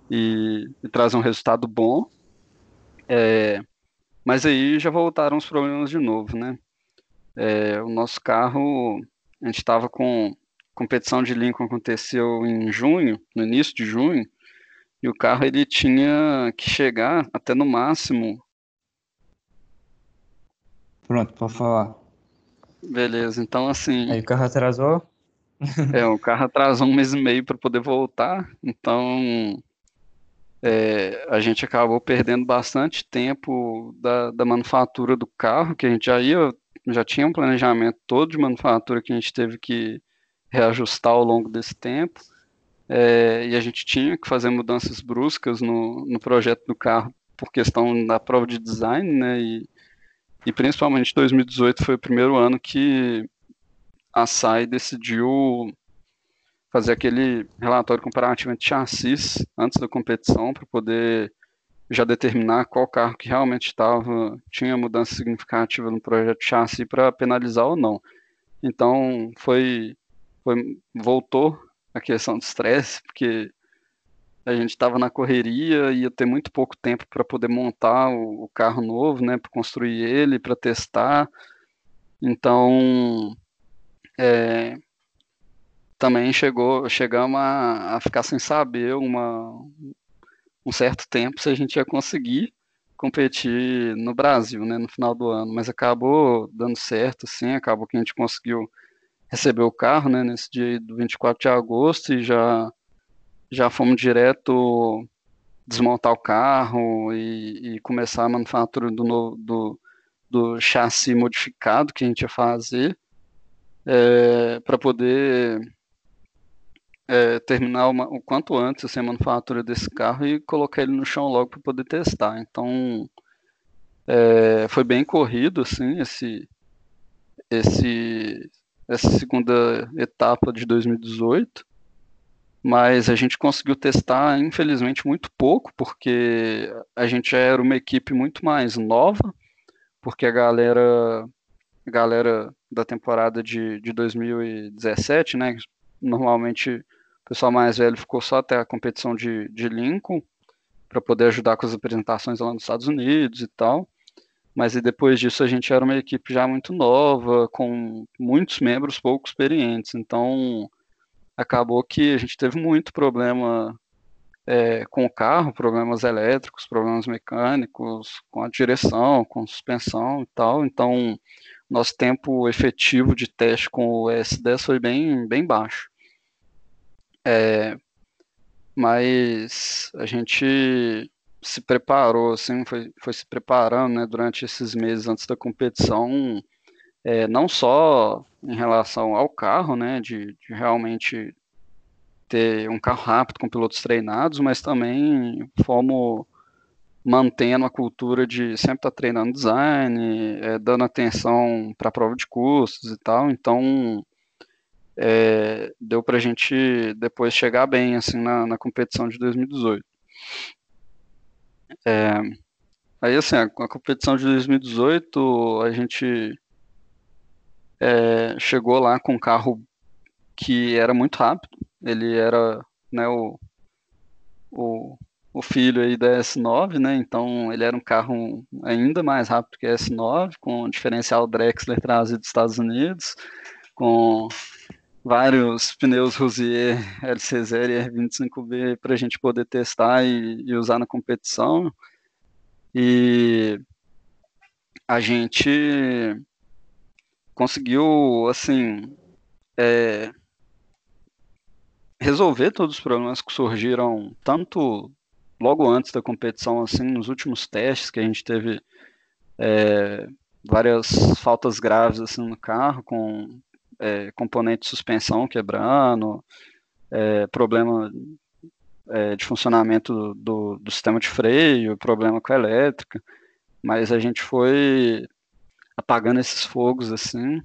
e, e trazer um resultado bom. É, mas aí já voltaram os problemas de novo, né? É, o nosso carro, a gente estava com competição de Lincoln aconteceu em junho, no início de junho, e o carro ele tinha que chegar até no máximo. Pronto, pode falar. Beleza, então assim. Aí o carro atrasou? é, o carro atrasou um mês e meio para poder voltar, então é, a gente acabou perdendo bastante tempo da, da manufatura do carro, que a gente já ia, já tinha um planejamento todo de manufatura que a gente teve que reajustar ao longo desse tempo. É, e a gente tinha que fazer mudanças bruscas no, no projeto do carro por questão da prova de design, né? E, e principalmente 2018 foi o primeiro ano que a SAI decidiu fazer aquele relatório comparativo entre chassis antes da competição para poder já determinar qual carro que realmente estava tinha mudança significativa no projeto de chassi para penalizar ou não. Então foi, foi voltou a questão do estresse porque a gente estava na correria ia ter muito pouco tempo para poder montar o, o, carro novo, né, para construir ele, para testar. Então é, também chegou, chegamos a, a ficar sem saber uma, um certo tempo se a gente ia conseguir competir no Brasil, né, no final do ano, mas acabou dando certo, assim, acabou que a gente conseguiu receber o carro, né, nesse dia do 24 de agosto e já já fomos direto desmontar o carro e, e começar a manufatura do, novo, do, do chassi modificado que a gente ia fazer é, para poder é, terminar uma, o quanto antes assim, a manufatura desse carro e colocar ele no chão logo para poder testar. Então é, foi bem corrido assim esse, esse essa segunda etapa de 2018, mas a gente conseguiu testar infelizmente muito pouco porque a gente já era uma equipe muito mais nova, porque a galera a galera da temporada de, de 2017, né, normalmente o pessoal mais velho ficou só até a competição de, de Lincoln, para poder ajudar com as apresentações lá nos Estados Unidos e tal. Mas e depois disso a gente era uma equipe já muito nova, com muitos membros pouco experientes. Então acabou que a gente teve muito problema é, com o carro, problemas elétricos, problemas mecânicos, com a direção, com suspensão e tal. Então nosso tempo efetivo de teste com o S10 foi bem, bem baixo. É, mas a gente se preparou, assim, foi, foi se preparando né, durante esses meses antes da competição, é, não só em relação ao carro, né, de, de realmente ter um carro rápido com pilotos treinados, mas também fomos mantendo a cultura de sempre estar tá treinando design, é, dando atenção para a prova de custos e tal. Então, é, deu para a gente depois chegar bem assim na, na competição de 2018. É, aí assim, a, a, competição de 2018 a gente é, chegou lá com um carro que era muito rápido. Ele era né, o, o, o filho aí da S9, né? Então ele era um carro ainda mais rápido que a S9, com diferencial Drexler trazido dos Estados Unidos, com vários pneus Rosier LC0 e R25B para a gente poder testar e, e, usar na competição. E a gente conseguiu, assim, é, resolver todos os problemas que surgiram tanto logo antes da competição, assim, nos últimos testes que a gente teve é, várias faltas graves assim no carro, com é, componente de suspensão quebrando, é, problema é, de funcionamento do, do, sistema de freio, problema com a elétrica, mas a gente foi apagando esses fogos assim,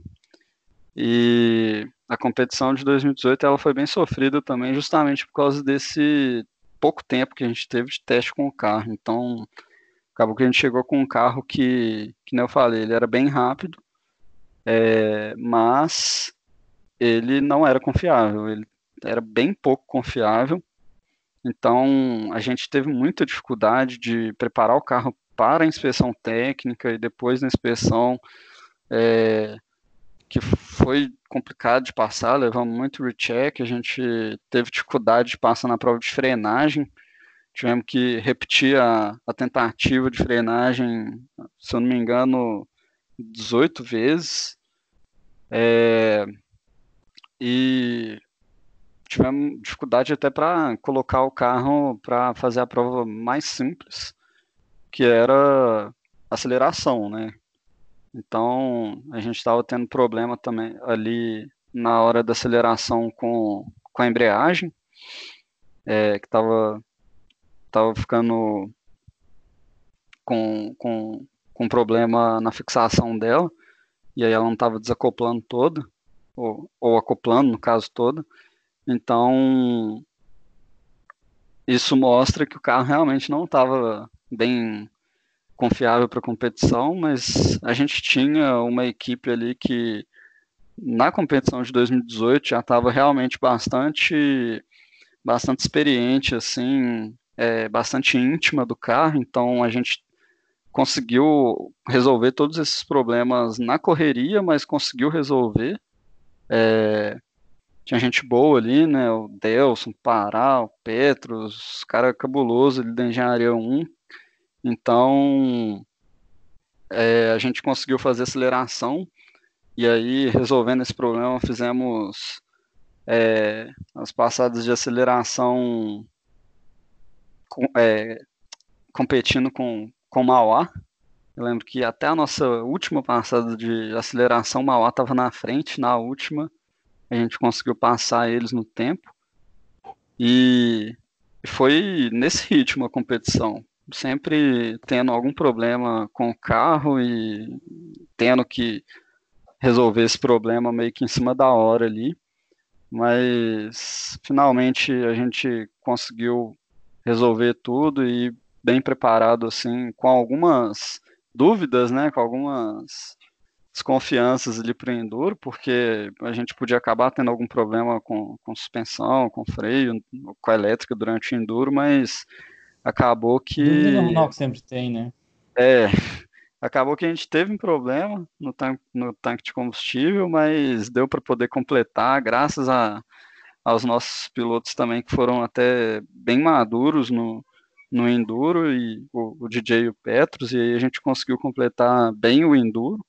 e a competição de 2018 ela foi bem sofrida também, justamente por causa desse pouco tempo que a gente teve de teste com o carro. Então, acabou que a gente chegou com um carro que, que nem eu falei, ele era bem rápido, é, mas ele não era confiável, ele era bem pouco confiável. Então, a gente teve muita dificuldade de preparar o carro para a inspeção técnica e depois da inspeção, é, que foi complicado de passar, levamos muito recheck, a gente teve dificuldade de passar na prova de frenagem, tivemos que repetir a, a tentativa de frenagem, se eu não me engano, 18 vezes. É, e tivemos dificuldade até para colocar o carro para fazer a prova mais simples, que era aceleração, né? Então a gente estava tendo problema também ali na hora da aceleração com, com a embreagem, é, que estava tava ficando com, com, com problema na fixação dela, e aí ela não estava desacoplando toda, ou, ou acoplando no caso toda. Então isso mostra que o carro realmente não estava bem confiável para competição, mas a gente tinha uma equipe ali que na competição de 2018 já estava realmente bastante bastante experiente assim, é, bastante íntima do carro, então a gente conseguiu resolver todos esses problemas na correria, mas conseguiu resolver. É, tinha gente boa ali, né? O Delson, Pará, o Petros, cara cabuloso ali da Engenharia 1, então, é, a gente conseguiu fazer aceleração e aí, resolvendo esse problema, fizemos é, as passadas de aceleração com, é, competindo com, com Mauá. Eu lembro que até a nossa última passada de aceleração, Mauá estava na frente, na última a gente conseguiu passar eles no tempo. E foi nesse ritmo a competição sempre tendo algum problema com o carro e tendo que resolver esse problema meio que em cima da hora ali. Mas finalmente a gente conseguiu resolver tudo e bem preparado assim, com algumas dúvidas, né, com algumas desconfianças ali para o enduro, porque a gente podia acabar tendo algum problema com, com suspensão, com freio, com a elétrica durante o enduro, mas acabou que. Dúvida normal que sempre tem, né? É. Acabou que a gente teve um problema no, tan no tanque de combustível, mas deu para poder completar, graças a, aos nossos pilotos também, que foram até bem maduros no, no Enduro, e o, o DJ e o Petros, e aí a gente conseguiu completar bem o Enduro.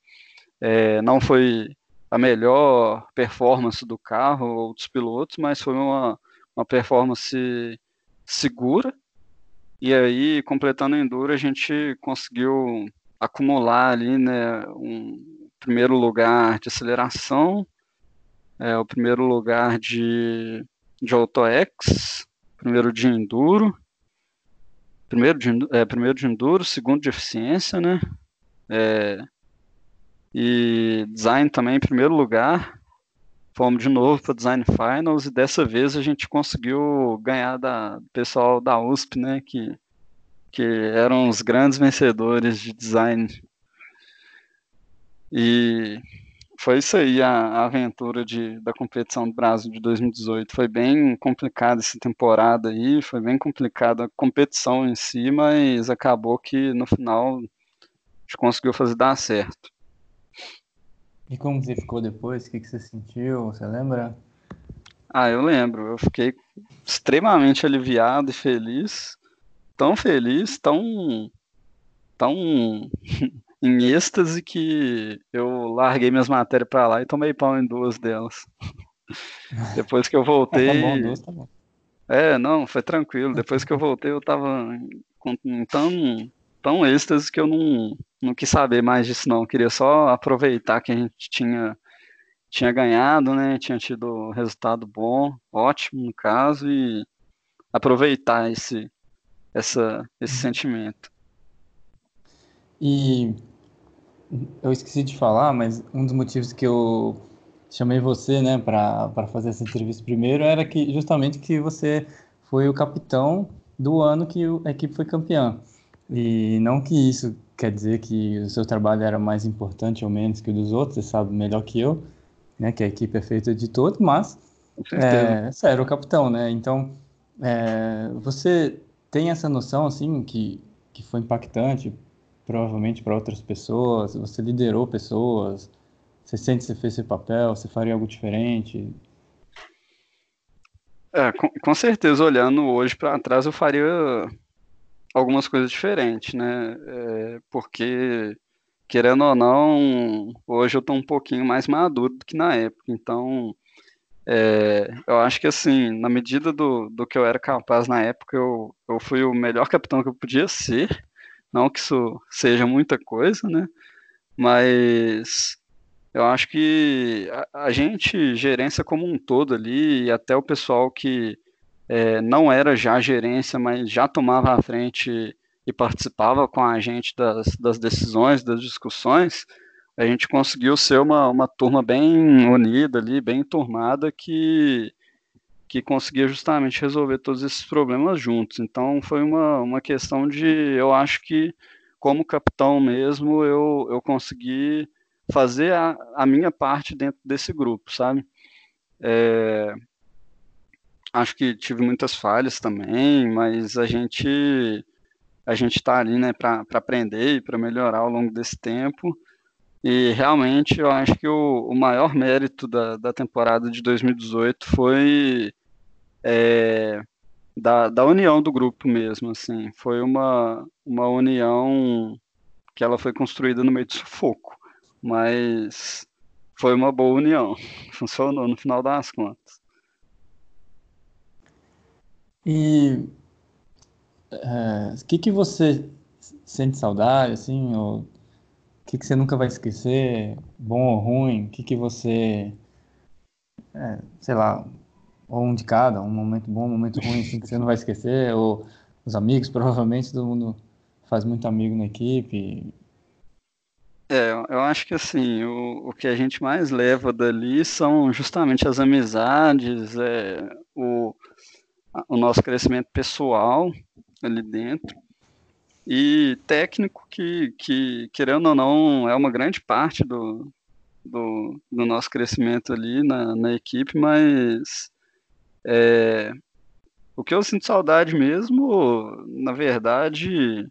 É, não foi a melhor performance do carro ou dos pilotos, mas foi uma, uma performance segura e aí, completando o Enduro, a gente conseguiu acumular ali, né, um primeiro lugar de aceleração, é, o primeiro lugar de de AutoX, primeiro de Enduro, primeiro de, é, primeiro de Enduro, segundo de Eficiência, né? É, e Design também em primeiro lugar. Fomos de novo para Design Finals e dessa vez a gente conseguiu ganhar da, do pessoal da USP, né? Que, que eram os grandes vencedores de Design. E foi isso aí, a, a aventura de, da competição do Brasil de 2018. Foi bem complicada essa temporada aí, foi bem complicada a competição em si, mas acabou que no final a gente conseguiu fazer dar certo. E como você ficou depois? O que, que você sentiu? Você lembra? Ah, eu lembro. Eu fiquei extremamente aliviado e feliz. Tão feliz, tão. tão *laughs* em êxtase que eu larguei minhas matérias para lá e tomei pau em duas delas. *laughs* Depois que eu voltei. tá bom, duas tá bom. É, não, foi tranquilo. Depois que eu voltei, eu tava com tão, tão êxtase que eu não, não quis saber mais disso, não. Eu queria só aproveitar que a gente tinha, tinha ganhado, né? Tinha tido resultado bom, ótimo no caso, e aproveitar esse, essa, esse sentimento. E eu esqueci de falar, mas um dos motivos que eu chamei você, né, para fazer essa entrevista primeiro era que justamente que você foi o capitão do ano que a equipe foi campeã. E não que isso quer dizer que o seu trabalho era mais importante ou menos que o dos outros, você sabe melhor que eu, né, que a equipe é feita de todos, mas é, você era o capitão, né? Então, é, você tem essa noção, assim, que, que foi impactante provavelmente para outras pessoas, você liderou pessoas, você sente que você fez seu papel, você faria algo diferente? É, com, com certeza, olhando hoje para trás, eu faria algumas coisas diferentes, né? É, porque, querendo ou não, hoje eu estou um pouquinho mais maduro do que na época, então. É, eu acho que assim, na medida do, do que eu era capaz na época, eu, eu fui o melhor capitão que eu podia ser, não que isso seja muita coisa, né? Mas eu acho que a, a gente, gerência como um todo ali, e até o pessoal que é, não era já gerência, mas já tomava a frente e participava com a gente das, das decisões, das discussões, a gente conseguiu ser uma, uma turma bem unida ali, bem turmada, que que conseguia justamente resolver todos esses problemas juntos. Então foi uma, uma questão de, eu acho que como capitão mesmo, eu, eu consegui fazer a, a minha parte dentro desse grupo, sabe? É, acho que tive muitas falhas também, mas a gente a gente está ali, né, para aprender e para melhorar ao longo desse tempo. E realmente eu acho que o, o maior mérito da, da temporada de 2018 foi é, da, da união do grupo mesmo, assim. Foi uma, uma união que ela foi construída no meio de sufoco, mas foi uma boa união. *laughs* Funcionou no final das contas. E o é, que, que você sente saudade, assim, ou o que, que você nunca vai esquecer, bom ou ruim? O que, que você, é, sei lá, ou um de cada, um momento bom, um momento ruim, assim, que você não vai esquecer, *laughs* ou os amigos, *laughs* provavelmente todo mundo faz muito amigo na equipe. É, eu acho que assim, o, o que a gente mais leva dali são justamente as amizades, é, o, o nosso crescimento pessoal ali dentro, e técnico que, que, querendo ou não, é uma grande parte do, do, do nosso crescimento ali na, na equipe, mas é, o que eu sinto saudade mesmo, na verdade,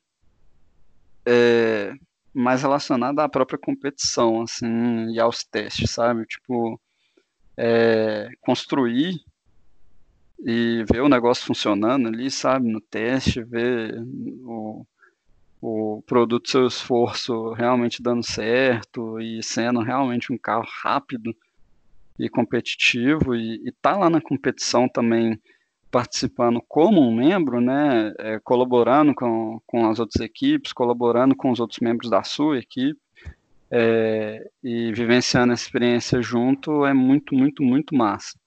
é mais relacionado à própria competição, assim, e aos testes, sabe? Tipo, é, construir e ver o negócio funcionando ali, sabe? No teste, ver o, o produto, seu esforço realmente dando certo e sendo realmente um carro rápido e competitivo e estar tá lá na competição também participando como um membro, né, é, colaborando com, com as outras equipes, colaborando com os outros membros da sua equipe é, e vivenciando a experiência junto é muito, muito, muito massa.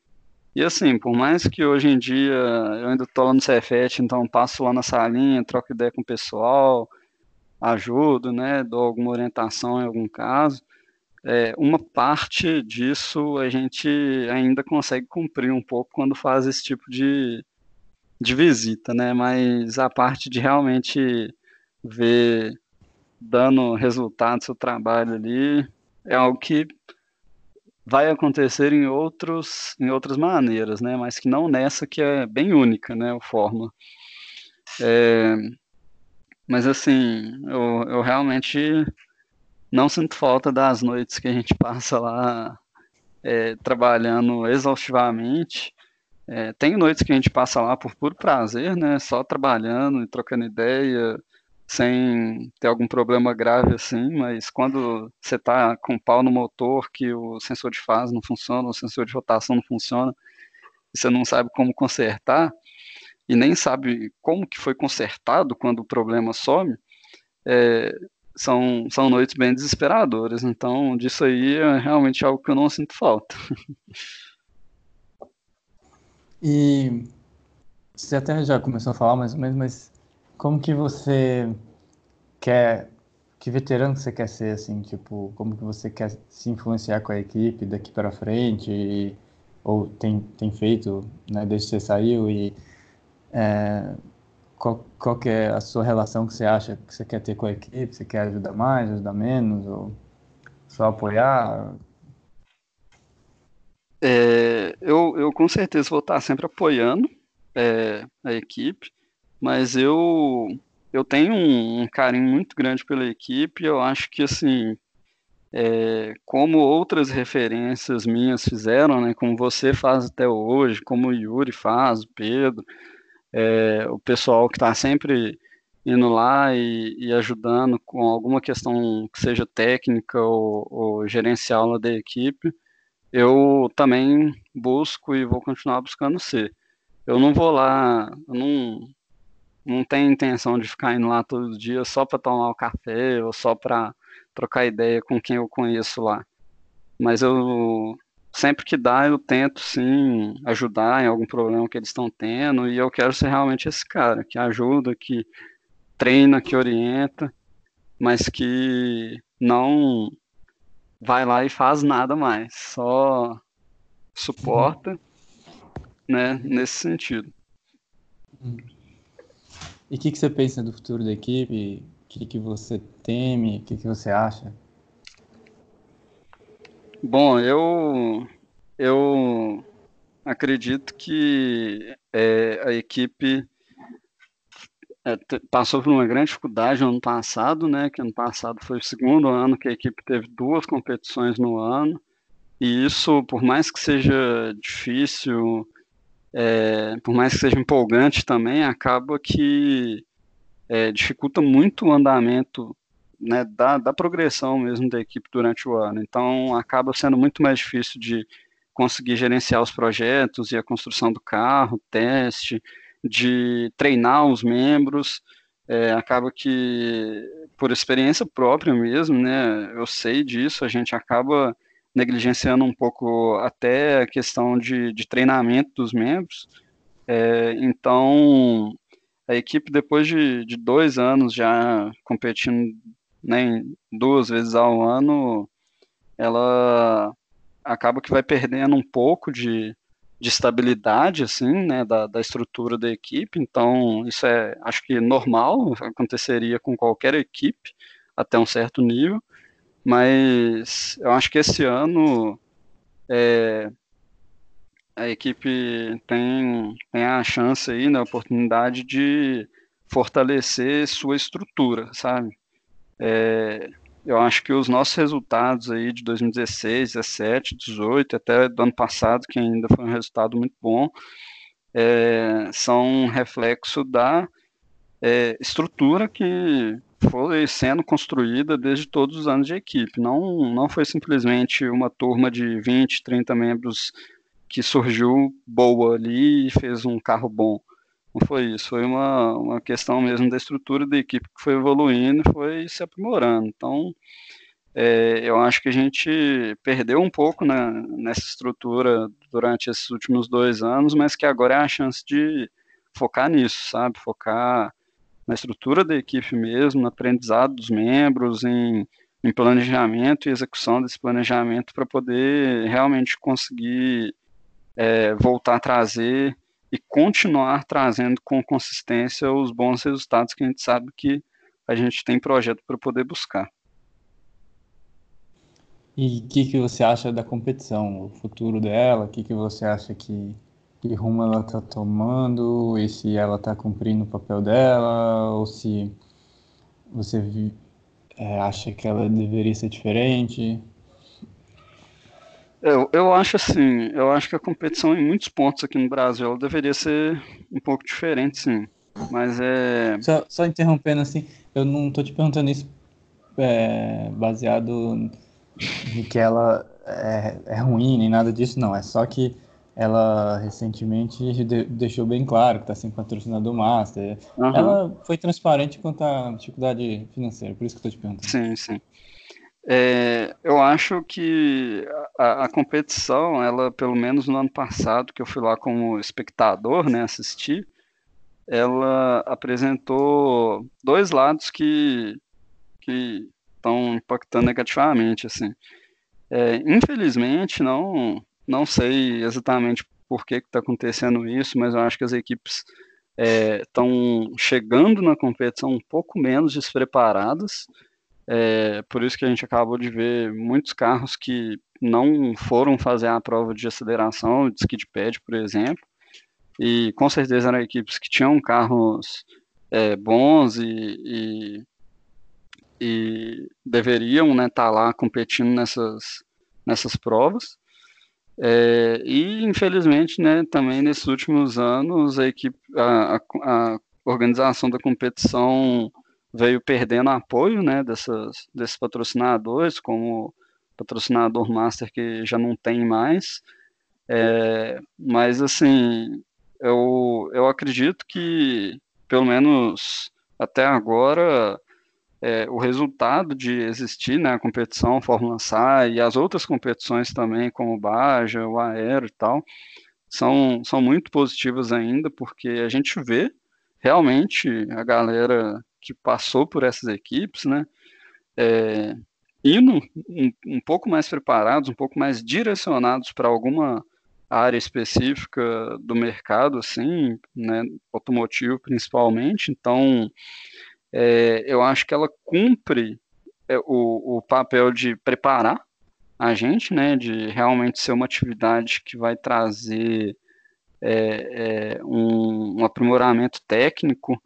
E assim, por mais que hoje em dia eu ainda estou lá no Cefet, então passo lá na salinha, troco ideia com o pessoal, ajudo, né, dou alguma orientação em algum caso, é, uma parte disso a gente ainda consegue cumprir um pouco quando faz esse tipo de, de visita, né? Mas a parte de realmente ver dando resultado do seu trabalho ali é algo que vai acontecer em outros em outras maneiras, né? Mas que não nessa que é bem única, né? A fórmula. É, mas assim, eu, eu realmente não sinto falta das noites que a gente *laughs* passa lá é, trabalhando exaustivamente. É, tem noites que a gente passa lá por puro prazer, né? Só trabalhando e trocando ideia, sem ter algum problema grave assim, mas quando você está com pau no motor, que o sensor de fase não funciona, o sensor de rotação não funciona, você não sabe como consertar, e nem sabe como que foi consertado quando o problema some, é, são, são noites bem desesperadoras. Então, disso aí é realmente algo que eu não sinto falta. E você até já começou a falar mais ou menos, mas como que você quer, que veterano você quer ser, assim, tipo, como que você quer se influenciar com a equipe daqui para frente, e, ou tem, tem feito, né, desde que você saiu, e é, qual, qual que é a sua relação que você acha que você quer ter com a equipe, você quer ajudar mais, ajudar menos, ou só apoiar? É, eu, eu com certeza vou estar sempre apoiando é, a equipe, mas eu eu tenho um, carinho muito grande pela equipe. Eu acho que assim, é, como outras referências minhas fizeram, né, como você faz até hoje, como o Yuri faz, o Pedro, é, o pessoal que está sempre indo lá e, e, ajudando com alguma questão que seja técnica ou, ou gerencial da equipe, eu também busco e vou continuar buscando ser. Eu não vou lá, eu não, não tenho intenção de ficar indo lá todos os dias só para tomar o café ou só para trocar ideia com quem eu conheço lá. Mas eu sempre que dá, eu tento sim ajudar em algum problema que eles estão tendo e eu quero ser realmente esse cara que ajuda, que treina, que orienta, mas que não vai lá e faz nada mais, só suporta, né, nesse sentido. Uhum. E o que, que você pensa do futuro da equipe? O que, que você teme? O que, que você acha? Bom, eu, eu acredito que é, a equipe é, passou por uma grande dificuldade no ano passado, né? Que ano passado foi o segundo ano que a equipe teve duas competições no ano. E isso, por mais que seja difícil é, por mais que seja empolgante também, acaba que é, dificulta muito o andamento né, da, da progressão mesmo da equipe durante o ano. Então, acaba sendo muito mais difícil de conseguir gerenciar os projetos e a construção do carro, teste, de treinar os membros. É, acaba que, por experiência própria mesmo, né, eu sei disso, a gente acaba negligenciando um pouco até a questão de, de treinamento dos membros. É, então, a equipe, depois de, de dois anos já competindo né, duas vezes ao ano, ela acaba que vai perdendo um pouco de, de estabilidade, assim, né, da, da estrutura da equipe. Então, isso é, acho que normal, aconteceria com qualquer equipe até um certo nível. Mas eu acho que esse ano é, a equipe tem, tem a chance aí, né, a oportunidade de fortalecer sua estrutura, sabe? É, eu acho que os nossos resultados aí de 2016, 17, 18, até do ano passado, que ainda foi um resultado muito bom, é, são um reflexo da é, estrutura que foi sendo construída desde todos os anos de equipe. Não, não foi simplesmente uma turma de 20, 30 membros que surgiu boa ali e fez um carro bom. Não foi isso, foi uma, uma questão mesmo da estrutura da equipe que foi evoluindo e foi se aprimorando. Então, é, eu acho que a gente perdeu um pouco né, nessa estrutura durante esses últimos dois anos, mas que agora é a chance de focar nisso, sabe? Focar na estrutura da equipe mesmo, no aprendizado dos membros, em, em planejamento e execução desse planejamento para poder realmente conseguir é, voltar a trazer e continuar trazendo com consistência os bons resultados que a gente sabe que a gente tem projeto para poder buscar. E o que, que você acha da competição, o futuro dela? O que, que você acha que, que rumo ela está tomando? E se ela está cumprindo o papel dela? Ou se você é, acha que ela deveria ser diferente? Eu, eu acho assim, eu acho que a competição em muitos pontos aqui no Brasil ela deveria ser um pouco diferente, sim. Mas é. Só, só interrompendo assim, eu não estou te perguntando isso é, baseado de que ela é, é ruim nem nada disso, não. É só que ela recentemente deixou bem claro que está sem patrocinador master. Uhum. Ela foi transparente quanto à dificuldade financeira, por isso que estou te perguntando. Sim, sim. É, eu acho que a, a, competição, ela, pelo menos no ano passado, que eu fui lá como espectador, né, assistir, ela apresentou dois lados que, que estão impactando negativamente, assim. É, infelizmente, não, não sei exatamente por que está acontecendo isso, mas eu acho que as equipes estão é, chegando na competição um pouco menos despreparadas. É, por isso que a gente acabou de ver muitos carros que não foram fazer a prova de aceleração, de skid pad, por exemplo, e com certeza eram equipes que tinham carros é, bons e, e e deveriam estar né, tá lá competindo nessas, nessas provas. É, e infelizmente, né, também nesses últimos anos, a equipe, a, a, a, organização da competição veio perdendo apoio, né, dessas, desses patrocinadores, como patrocinador master que já não tem mais. É, mas assim, eu, eu acredito que pelo menos até agora é, o resultado de existir né, a competição Fórmula SAI e as outras competições também, como o Baja, o Aero e tal, são, são muito positivas ainda, porque a gente vê realmente a galera que passou por essas equipes, né, é, indo um, um pouco mais preparados, um pouco mais direcionados para alguma área específica do mercado, assim, né, automotivo principalmente, então é, eu acho que ela cumpre é, o, o papel de preparar a gente, né, de realmente ser uma atividade que vai trazer é, é, um, um, aprimoramento técnico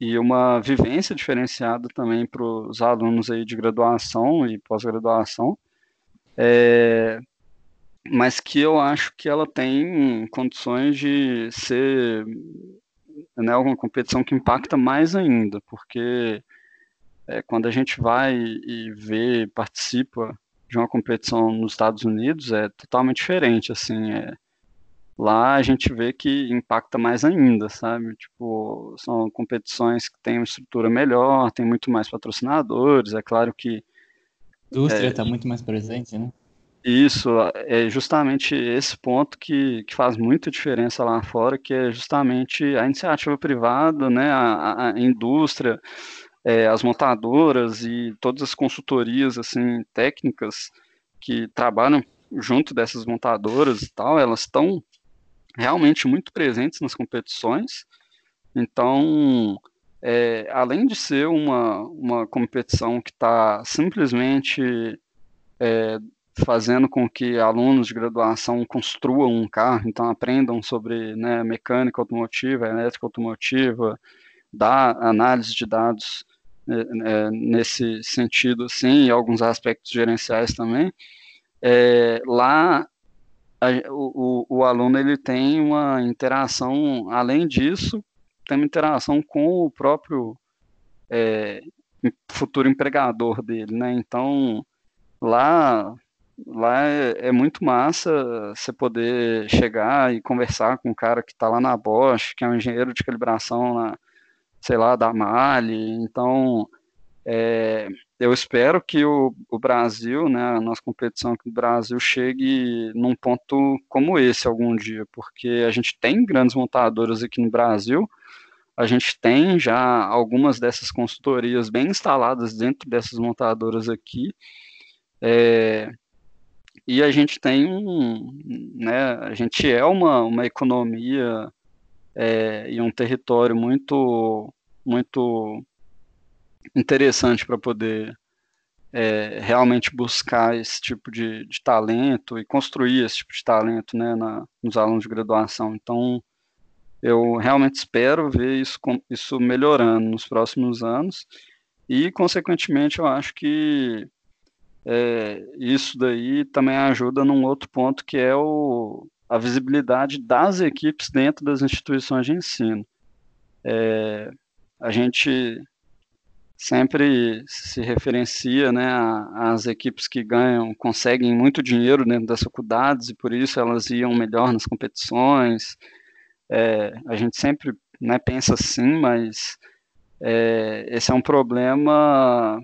e uma vivência diferenciada também para os alunos aí de graduação e pós-graduação, é, mas que eu acho que ela tem condições de ser né, uma competição que impacta mais ainda, porque é, quando a gente vai e vê, participa de uma competição nos Estados Unidos, é totalmente diferente, assim, é, lá a gente vê que impacta mais ainda, sabe? Tipo, são competições que têm uma estrutura melhor, tem muito mais patrocinadores, é claro que... A indústria está é, muito mais presente, né? Isso, é justamente esse ponto que, que faz muita diferença lá fora, que é justamente a iniciativa privada, né, a, a indústria, é, as montadoras e todas as consultorias assim técnicas que trabalham junto dessas montadoras e tal, elas estão realmente muito presentes nas competições. Então, é, além de ser uma, uma competição que está simplesmente é, fazendo com que alunos de graduação construam um carro, então aprendam sobre né, mecânica automotiva, elétrica automotiva, da análise de dados é, nesse sentido, assim, e alguns aspectos gerenciais também. É, lá a, o, o, aluno ele tem uma interação, além disso, tem uma interação com o próprio é, futuro empregador dele, né? Então lá lá é, é, muito massa você poder chegar e conversar com um cara que está lá na Bosch, que é um engenheiro de calibração na, sei lá, da Mali. Então, É, eu espero que o, o, Brasil, né, a nossa competição aqui no Brasil, chegue num ponto como esse algum dia, porque a gente tem grandes montadoras aqui no Brasil, a gente tem já algumas dessas consultorias bem instaladas dentro dessas montadoras aqui, é, e a gente tem um, né, a gente é uma, uma economia é, e um território muito, muito interessante para poder é, realmente buscar esse tipo de, de, talento e construir esse tipo de talento né, na, nos alunos de graduação. Então, eu realmente espero ver isso, isso melhorando nos próximos anos e, consequentemente, eu acho que é, isso daí também ajuda num outro ponto que é o, a visibilidade das equipes dentro das instituições de ensino. É, a gente sempre se referencia né, às equipes que ganham, conseguem muito dinheiro dentro das faculdades e por isso elas iam melhor nas competições. É, a gente sempre né, pensa assim, mas é, esse é um problema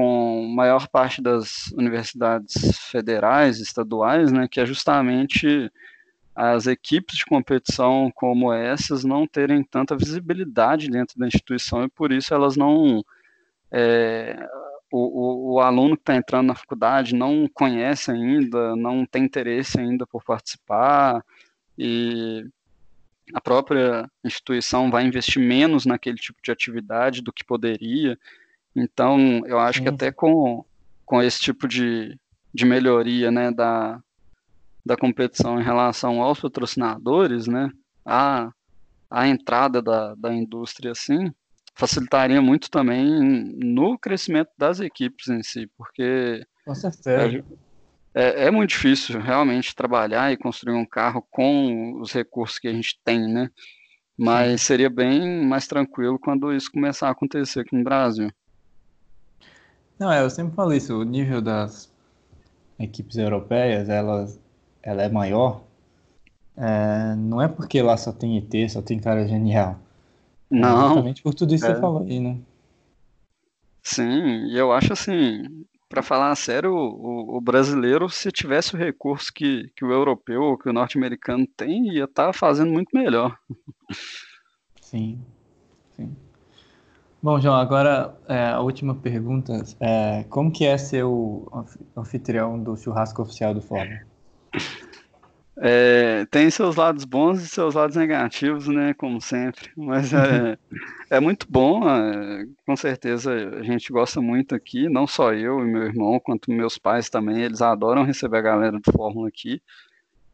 com maior parte das universidades federais, estaduais, né, que é justamente as equipes de competição como essas não terem tanta visibilidade dentro da instituição e por isso elas não é, o, o, o, aluno que está entrando na faculdade não conhece ainda, não tem interesse ainda por participar, e a própria instituição vai investir menos naquele tipo de atividade do que poderia. Então, eu acho Sim. que até com, com esse tipo de, de melhoria né, da, da competição em relação aos patrocinadores, né, a, a entrada da, da indústria assim, facilitaria muito também no crescimento das equipes em si, porque com certeza. É, é, muito difícil realmente trabalhar e construir um carro com os recursos que a gente tem, né? Mas Sim. seria bem mais tranquilo quando isso começar a acontecer aqui no Brasil. Não, é, eu sempre falo isso, o nível das equipes europeias, elas, ela é maior, é, não é porque lá só tem IT, só tem cara genial. Não. Exatamente por tudo isso que você é. falou aí, né? Sim, e eu acho assim, para falar sério, o, o, brasileiro, se tivesse o recurso que, que o europeu ou que o norte-americano tem, ia estar tá fazendo muito melhor. Sim, sim. Bom, João, agora é, a última pergunta. É, como que é ser o anfitrião do churrasco oficial do Fórum? *laughs* É, tem seus lados bons e seus lados negativos, né? Como sempre. *laughs* Mas é, é muito bom, é, com certeza a gente gosta muito aqui, não só eu e meu irmão, quanto meus pais também, eles adoram receber a galera do Fórmula aqui.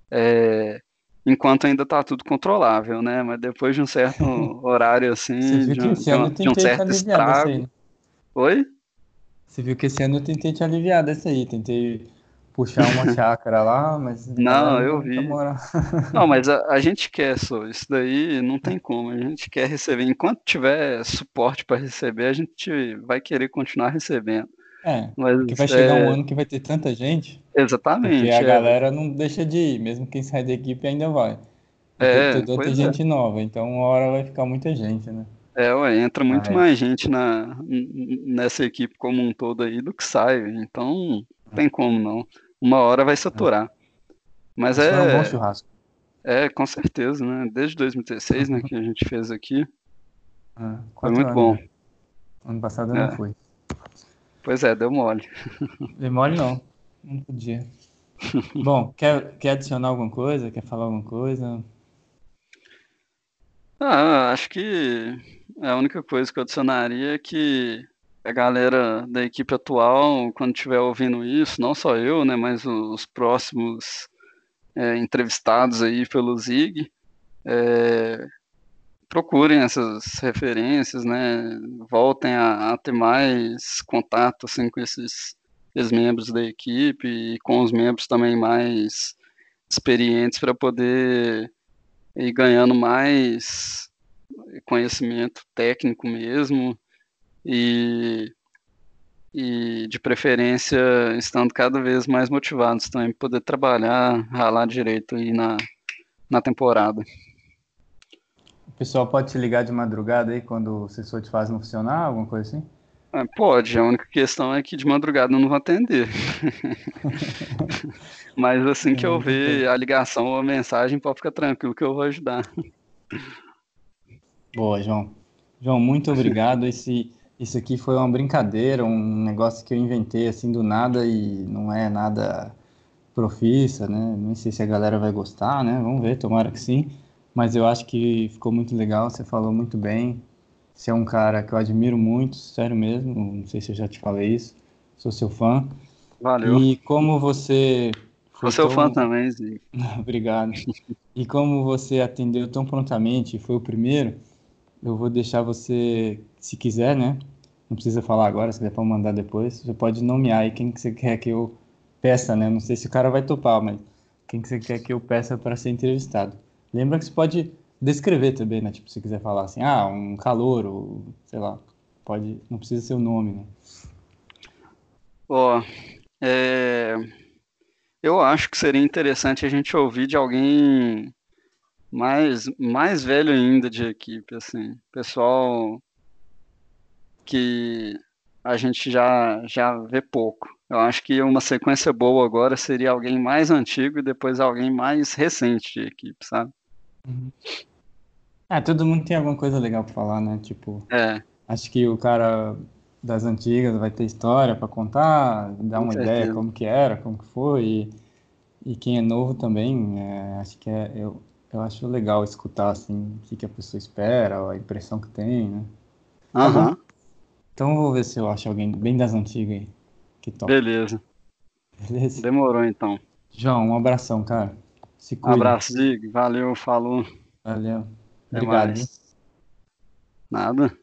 É, enquanto ainda está tudo controlável, né? Mas depois de um certo *laughs* horário assim, de, de, um, de, um certo estrago. Oi? Você viu que esse ano eu tentei te aliviar dessa aí, tentei puxar uma *laughs* chácara lá, mas. Não, eu vi. Não, mas *laughs* a, a, gente quer só, isso daí não tem como. A gente quer receber. Enquanto tiver suporte para receber, a gente vai querer continuar recebendo. É, mas, porque vai chegar é... um ano que vai ter tanta gente. Exatamente. Porque a é. galera não deixa de ir, mesmo quem sai da equipe ainda vai. É, toda tem é. gente nova, então uma hora vai ficar muita gente, né? É, ué, entra muito ah, é. mais gente na, nessa equipe como um todo aí do que sai, então não tem como não uma hora vai saturar. Mas Isso é. um bom churrasco. É, com certeza, né? Desde 2016, né, que a gente fez aqui. Ah, foi muito anos, bom. Né? Ano passado eu é. não fui. Pois é, deu mole. Deu mole não. Não podia. bom, quer, quer adicionar alguma coisa? Quer falar alguma coisa? Ah, acho que a única coisa que eu adicionaria é que a galera da equipe atual, quando estiver ouvindo isso, não só eu, né, mas os próximos é, entrevistados aí pelo Zig, é, procurem essas referências, né, voltem a, a, ter mais contato assim, com esses, esses membros da equipe e com os membros também mais experientes para poder ir ganhando mais conhecimento técnico mesmo e, e de preferência estando cada vez mais motivados também para poder trabalhar, ralar direito aí na, na temporada. Pessoal pode te ligar de madrugada aí quando o sensor de fase não funcionar, alguma coisa assim? Ah, pode, a única questão é que de madrugada eu não vou atender. *laughs* Mas assim que eu ver a ligação ou a mensagem, pode ficar tranquilo que eu vou ajudar. Boa, João. João, muito obrigado. Esse, isso aqui foi uma brincadeira, um negócio que eu inventei assim do nada e não é nada profissa, né? Não sei se a galera vai gostar, né? Vamos ver, tomara que sim. Mas eu acho que ficou muito legal, você falou muito bem. Você é um cara que eu admiro muito, sério mesmo. Não sei se eu já te falei isso. Sou seu fã. Valeu. E como você. Sou seu tão... fã também, Zico. *laughs* Obrigado. E como você atendeu tão prontamente, foi o primeiro, eu vou deixar você, se quiser, né? Não precisa falar agora, se der para mandar depois. Você pode nomear aí quem que você quer que eu peça, né? Não sei se o cara vai topar, mas quem que você quer que eu peça para ser entrevistado. Lembra que você pode descrever também, né? Tipo, se quiser falar assim, ah, um calor, ou sei lá, pode, não precisa ser o nome, né? Ó, é... eu acho que seria interessante a gente ouvir de alguém mais, mais velho ainda de equipe, assim, pessoal que a gente já, já vê pouco. Eu acho que uma sequência boa agora seria alguém mais antigo e depois alguém mais recente de equipe, sabe? Uhum. É, todo mundo tem alguma coisa legal pra falar, né? Tipo, é. acho que o cara das antigas vai ter história para contar, dar uma ideia como que era, como que foi. E, e quem é novo também, é, acho que é, eu, eu acho legal escutar assim, o que, que a pessoa espera, a impressão que tem, né? Uhum. Então vou ver se eu acho alguém bem das antigas aí. Que top. Beleza. Beleza? Demorou então. João, um abração, cara. Se cuida. Um abraço, Zig. Valeu, falou. Valeu. Obrigado. Nada.